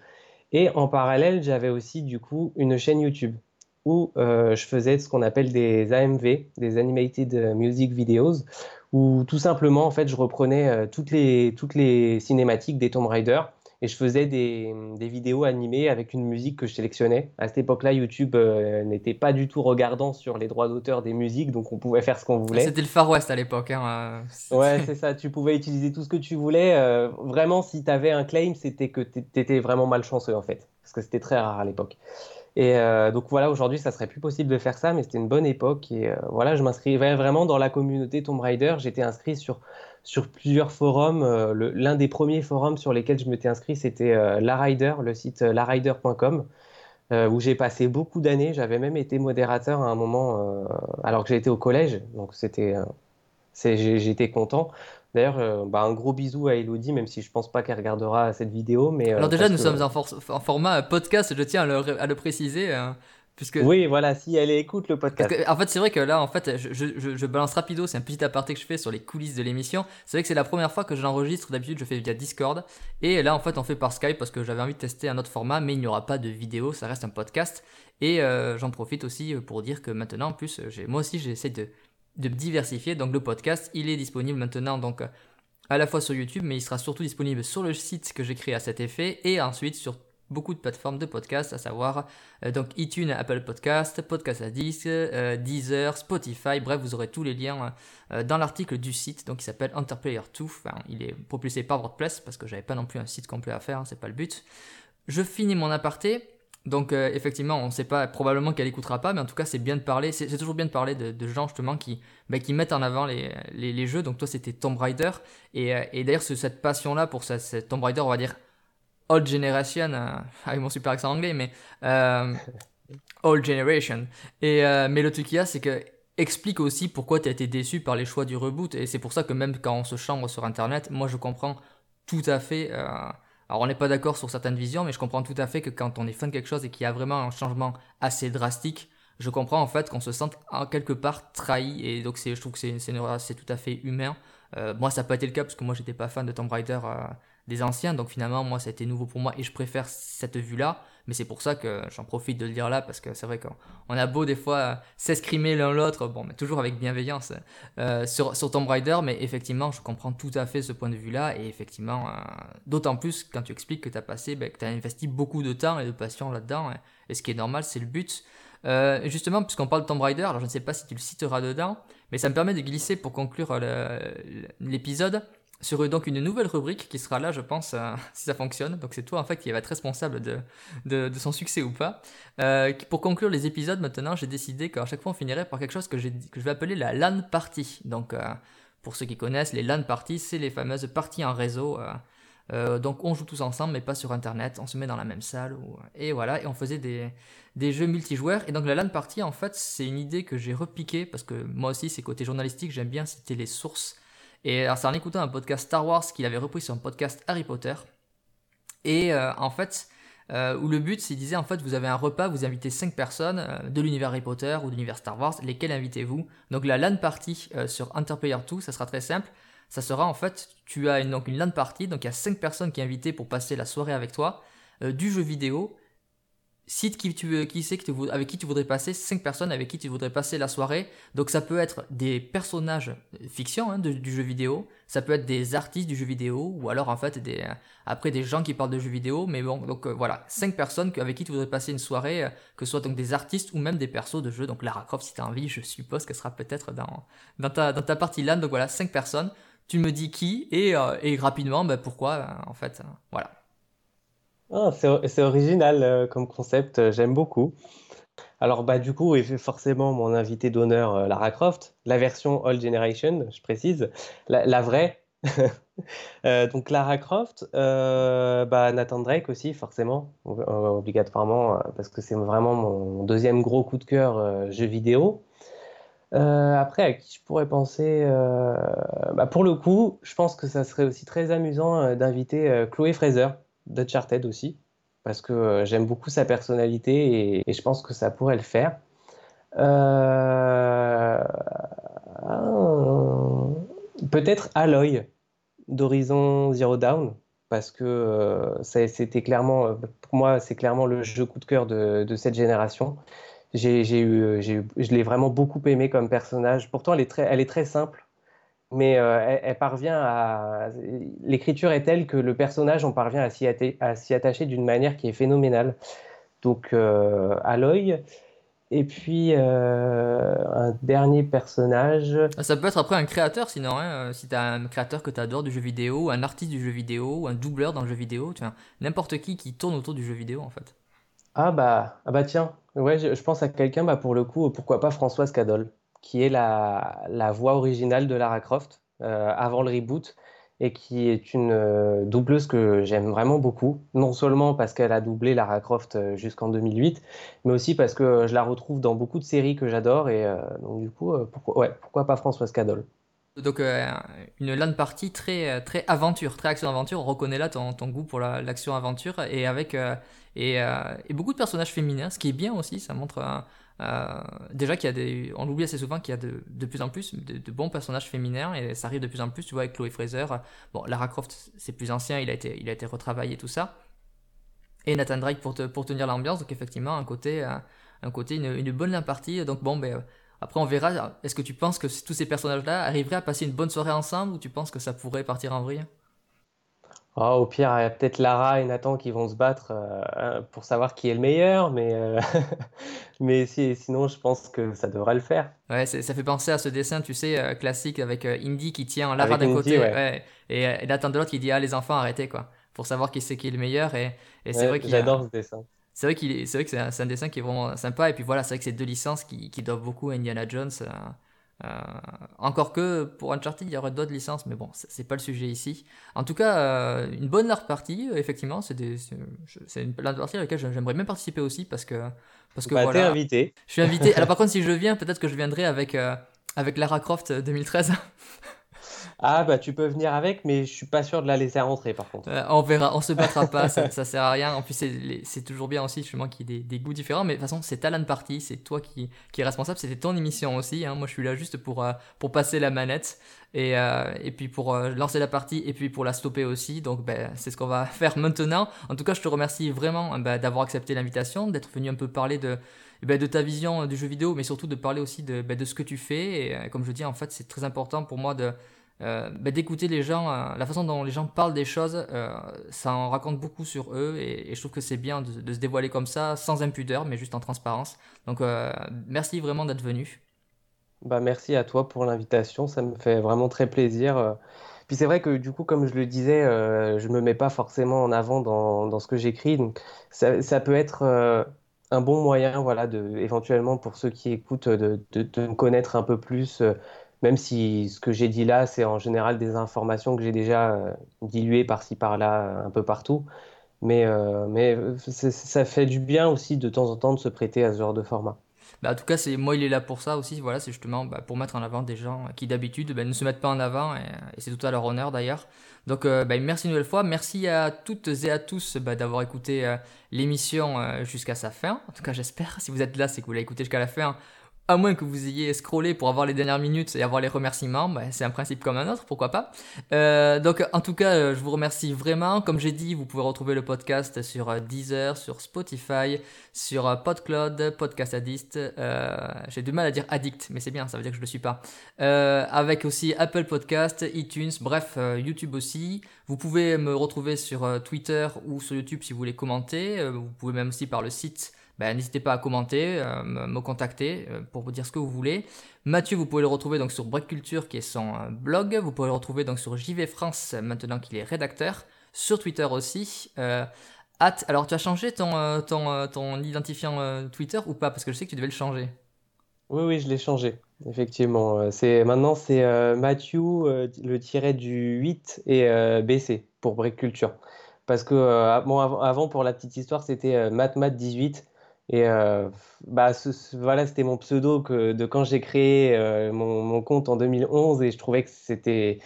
Et en parallèle, j'avais aussi du coup une chaîne YouTube où euh, je faisais ce qu'on appelle des AMV, des Animated Music Videos, où tout simplement, en fait, je reprenais euh, toutes, les, toutes les cinématiques des Tomb Raider et je faisais des, des, vidéos animées avec une musique que je sélectionnais. À cette époque-là, YouTube euh, n'était pas du tout regardant sur les droits d'auteur des musiques, donc on pouvait faire ce qu'on voulait. C'était le Far West à l'époque. Hein, ouais, c'est ça. Tu pouvais utiliser tout ce que tu voulais. Euh, vraiment, si tu avais un claim, c'était que tu étais vraiment malchanceux, en fait, parce que c'était très rare à l'époque. Et euh, donc voilà, aujourd'hui, ça serait plus possible de faire ça, mais c'était une bonne époque. Et voilà, je m'inscrivais vraiment dans la communauté Tomb Raider. J'étais inscrit sur sur plusieurs forums. Euh, l'un des premiers forums sur lesquels je m'étais inscrit, c'était euh, LaRider, le site euh, larider.com, où j'ai passé beaucoup d'années. J'avais même été modérateur à un moment, alors que j'étais au collège, donc c'était, j'étais content. D'ailleurs, bah, un gros bisou à Elodie, même si je pense pas qu'elle regardera cette vidéo. Mais, alors déjà, nous sommes en, en, format podcast, je tiens à le, à le préciser. Hein. Oui, voilà, si elle écoute le podcast. en fait, c'est vrai que là, en fait, je, je, je balance rapido, c'est un petit aparté que je fais sur les coulisses de l'émission. C'est vrai que c'est la première fois que j'enregistre, d'habitude je fais via Discord. Et là, en fait, on fait par Skype parce que j'avais envie de tester un autre format, mais il n'y aura pas de vidéo, ça reste un podcast. Et euh, j'en profite aussi pour dire que maintenant, en plus, moi aussi, j'essaie de, de me diversifier. Donc le podcast, il est disponible maintenant, donc à la fois sur YouTube, mais il sera surtout disponible sur le site que j'ai créé à cet effet, et ensuite sur beaucoup de plateformes de podcast, à savoir euh, donc iTunes, Apple Podcast, Podcast Addict, euh, Deezer, Spotify. Bref, vous aurez tous les liens euh, dans l'article du site, donc qui s'appelle Enterplayer 2. Enfin, il est propulsé par WordPress parce que j'avais pas non plus un site complet à faire, hein, c'est pas le but. Je finis mon aparté. Donc effectivement, on ne sait pas probablement qu'elle écoutera pas, mais en tout cas c'est bien de parler. C'est toujours bien de parler de, gens justement qui, bah, qui mettent en avant les, les, jeux. Donc toi c'était Tomb Raider et, et d'ailleurs cette passion là pour cette Tomb Raider, on va dire Old Generation, euh, avec mon super accent anglais, mais euh, Old Generation. Et, euh, mais le truc qu'il y a, c'est que explique aussi pourquoi tu as été déçu par les choix du reboot. Et c'est pour ça que même quand on se chambre sur Internet, moi je comprends tout à fait. alors on n'est pas d'accord sur certaines visions, mais je comprends tout à fait que quand on est fan de quelque chose et qu'il y a vraiment un changement assez drastique, je comprends en fait qu'on se sente en quelque part trahi. Et donc je trouve que c'est tout à fait humain. moi ça n'a pas été le cas parce que moi j'étais pas fan de Tomb Raider des anciens. Donc finalement, moi, ça a été nouveau pour moi et je préfère cette vue-là. Mais c'est pour ça que j'en profite de le dire là parce que c'est vrai qu'on a beau des fois s'escrimer l'un l'autre, bon, mais toujours avec bienveillance euh, sur, sur Tomb Raider. Mais effectivement, je comprends tout à fait ce point de vue-là. Et effectivement, euh, d'autant plus quand tu expliques que tu as passé, ben, que tu as investi beaucoup de temps et de passion là-dedans. Et, ce qui est normal, c'est le but. Euh, justement, puisqu'on parle de Tomb Raider, alors je ne sais pas si tu le citeras dedans, mais ça me permet de glisser pour conclure l'épisode sur donc une nouvelle rubrique qui sera là, je pense, euh, si ça fonctionne. Donc c'est toi en fait qui va être responsable de, de, son succès ou pas. Euh, pour conclure les épisodes maintenant, j'ai décidé qu'à chaque fois on finirait par quelque chose que, que je vais appeler la LAN party. Donc euh, pour ceux qui connaissent, les LAN parties, c'est les fameuses parties en réseau. donc on joue tous ensemble, mais pas sur Internet. On se met dans la même salle et voilà, et on faisait des, des jeux multijoueurs. Et donc la LAN party, en fait, c'est une idée que j'ai repiquée parce que moi aussi, c'est côté journalistique, j'aime bien citer les sources et c'est en écoutant un podcast Star Wars qu'il avait repris sur un podcast Harry Potter. Et euh, en fait, euh, où le but, c'est disait en fait, vous avez un repas, vous invitez 5 personnes euh, de l'univers Harry Potter ou de l'univers Star Wars, lesquelles invitez-vous? Donc la LAN party sur Interplayer 2, ça sera très simple. Ça sera en fait, tu as une, donc une LAN party, donc il y a 5 personnes qui sont invitées pour passer la soirée avec toi, du jeu vidéo, cite qui tu veux, qui c'est que tu, avec qui tu voudrais passer, 5 personnes avec qui tu voudrais passer la soirée. Donc ça peut être des personnages fiction hein, du jeu vidéo, ça peut être des artistes du jeu vidéo, ou alors en fait des, après des gens qui parlent de jeux vidéo. Mais bon, donc euh, voilà, 5 personnes avec qui tu voudrais passer une soirée, euh, que ce soit donc des artistes ou même des persos de jeu. Donc Lara Croft, si tu as envie, je suppose qu'elle sera peut-être dans, dans, ta, dans ta partie LAN. Donc voilà, 5 personnes. Tu me dis qui et, euh, et rapidement, ben, pourquoi en fait. voilà. Ah, c'est original euh, comme concept, euh, j'aime beaucoup. Alors bah du coup, forcément mon invité d'honneur euh, Lara Croft, la version All Generation, je précise, la, vraie. donc Lara Croft, bah, Nathan Drake aussi forcément, obligatoirement, parce que c'est vraiment mon deuxième gros coup de cœur jeu vidéo. après, à qui je pourrais penser bah, Pour le coup, je pense que ça serait aussi très amusant d'inviter Chloé Fraser d'Uncharted aussi, parce que euh, j'aime beaucoup sa personnalité et, je pense que ça pourrait le faire. Euh, peut-être Aloy d'Horizon Zero Dawn, parce que euh, c'était clairement, pour moi, c'est clairement le jeu coup de cœur de, cette génération. J'ai eu, je l'ai vraiment beaucoup aimé comme personnage. Pourtant, elle est très, elle est très simple mais euh, elle, parvient à. L'écriture est telle que le personnage, on parvient à s'y attacher d'une manière qui est phénoménale. Donc, euh, Aloy. Et puis, euh, un dernier personnage. Ah, ça peut être après un créateur, sinon, hein, si tu as un créateur que tu adores du jeu vidéo, un artiste du jeu vidéo, un doubleur dans le jeu vidéo, tu vois, n'importe qui qui tourne autour du jeu vidéo, en fait. Ah bah, ah bah tiens, ouais, je, pense à quelqu'un, bah pour le coup, pourquoi pas Françoise Cadol qui est la, voix originale de Lara Croft euh, avant le reboot et qui est une euh, doubleuse que j'aime vraiment beaucoup, non seulement parce qu'elle a doublé Lara Croft euh, jusqu'en 2008, mais aussi parce que je la retrouve dans beaucoup de séries que j'adore et donc du coup, pourquoi, pas Françoise Cadol donc une LAN partie très très aventure, très action aventure. On reconnaît là ton, goût pour l'action aventure et avec et, beaucoup de personnages féminins, ce qui est bien aussi. Ça montre euh, déjà qu'il y a des, on l'oublie assez souvent qu'il y a de, plus en plus de, bons personnages féminins et ça arrive de plus en plus, tu vois, avec Chloé Fraser. Bon, Lara Croft, c'est plus ancien, il a été, il a été retravaillé tout ça. Et Nathan Drake pour, te, pour tenir l'ambiance, donc effectivement, un côté, euh, un côté une, bonne partie. Donc bon, ben, après on verra. Est-ce que tu penses que tous ces personnages-là arriveraient à passer une bonne soirée ensemble ou tu penses que ça pourrait partir en vrille? Ah, au pire, il y a peut-être Lara et Nathan qui vont se battre euh, pour savoir qui est le meilleur, mais, euh, mais sinon, je pense que ça devrait le faire. Ouais, ça fait penser à ce dessin, tu sais, euh, classique avec Indy qui tient Lara d'un côté et, Nathan de l'autre qui dit Ah, les enfants, arrêtez, quoi, pour savoir qui c'est qui est le meilleur. Et, c'est vrai J'adore ce dessin. C'est vrai, vrai que c'est un, dessin qui est vraiment sympa. Et puis voilà, c'est vrai que c'est deux licences qui, qui doivent beaucoup à Indiana Jones. Euh, encore que pour Uncharted, il y aurait d'autres licences, mais bon, c'est pas le sujet ici. En tout cas, euh, une bonne large partie, euh, effectivement, c'est une large partie à laquelle j'aimerais même participer aussi parce que parce que bah, voilà. invité. Je suis invité. Alors par contre, si je viens, peut-être que je viendrai avec avec Lara Croft 2013. Ah bah tu peux venir avec, mais je suis pas sûr de la laisser rentrer par contre. Euh, on verra, on se battra pas, ça, sert à rien. En plus c'est toujours bien aussi justement qu'il y ait des, goûts différents, mais de toute façon c'est Talent Party, c'est toi qui, qui est responsable, c'était ton émission aussi. Hein. Moi je suis là juste pour, euh, pour passer la manette et, euh, et puis pour lancer la partie et puis pour la stopper aussi. Donc ben, c'est ce qu'on va faire maintenant. En tout cas je te remercie vraiment ben, d'avoir accepté l'invitation, d'être venu un peu parler de ben, de ta vision du jeu vidéo, mais surtout de parler aussi de, de ce que tu fais. Et comme je dis, en fait, c'est très important pour moi de, euh, bah, d'écouter les gens, euh, la façon dont les gens parlent des choses, euh, ça en raconte beaucoup sur eux et, je trouve que c'est bien de, se dévoiler comme ça, sans impudeur, mais juste en transparence. Donc merci vraiment d'être venu. Bah, merci à toi pour l'invitation, ça me fait vraiment très plaisir. Puis c'est vrai que du coup, comme je le disais, je me mets pas forcément en avant dans, dans ce que j'écris, donc ça, ça, peut être un bon moyen, voilà, de, éventuellement pour ceux qui écoutent, de, de, de me connaître un peu plus même si ce que j'ai dit là, c'est en général des informations que j'ai déjà euh, diluées par-ci par-là, euh, un peu partout. Mais, euh, mais ça fait du bien aussi de temps en temps de se prêter à ce genre de format. Bah, en tout cas, c'est moi, il est là pour ça aussi. Voilà, c'est justement bah, pour mettre en avant des gens qui d'habitude bah, ne se mettent pas en avant, et, c'est tout à leur honneur d'ailleurs. Donc, bah, merci une nouvelle fois. Merci à toutes et à tous d'avoir écouté l'émission jusqu'à sa fin. En tout cas, j'espère. Si vous êtes là, c'est que vous l'avez écouté jusqu'à la fin à moins que vous ayez scrollé pour avoir les dernières minutes et avoir les remerciements, bah, c'est un principe comme un autre, pourquoi pas. Euh, donc en tout cas, euh, je vous remercie vraiment. Comme j'ai dit, vous pouvez retrouver le podcast sur euh, Deezer, sur Spotify, sur PodCloud, Podcast Addict. j'ai du mal à dire addict, mais c'est bien, ça veut dire que je ne le suis pas. avec aussi Apple Podcast, iTunes, bref, YouTube aussi. Vous pouvez me retrouver sur Twitter ou sur YouTube si vous voulez commenter. vous pouvez même aussi par le site ben, n'hésitez pas à commenter, euh, me contacter euh, pour vous dire ce que vous voulez. Mathieu, vous pouvez le retrouver donc sur Break Culture qui est son euh, blog. Vous pouvez le retrouver donc sur JV France maintenant qu'il est rédacteur. Sur Twitter aussi. alors tu as changé ton, ton, ton identifiant Twitter ou pas? Parce que je sais que tu devais le changer. Oui, oui, je l'ai changé, effectivement. C'est, maintenant, c'est Mathieu, le tiret du 8 et BC pour Break Culture. Parce que bon, avant, pour la petite histoire, c'était MatMat18 et euh, bah, voilà, c'était mon pseudo que, de quand j'ai créé euh, mon, compte en 2011 et je trouvais que c'était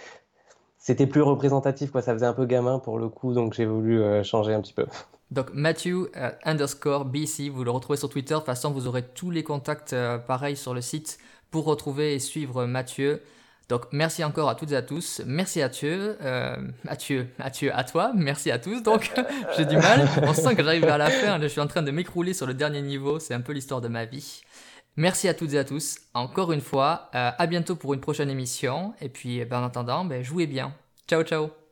c'était plus représentatif, quoi. Ça faisait un peu gamin pour le coup, donc j'ai voulu euh, changer un petit peu. Donc Matthew underscore BC, vous le retrouvez sur Twitter. De toute façon, vous aurez tous les contacts pareils sur le site pour retrouver et suivre Mathieu. Donc merci encore à toutes et à tous. Merci à Mathieu, euh, Mathieu, Mathieu, à toi. Merci à tous. Donc j'ai du mal. On sent que j'arrive à la fin. Je suis en train de m'écrouler sur le dernier niveau. C'est un peu l'histoire de ma vie. Merci à toutes et à tous. Encore une fois, euh, à bientôt pour une prochaine émission. Et puis, ben, en attendant, ben, jouez bien. Ciao, ciao.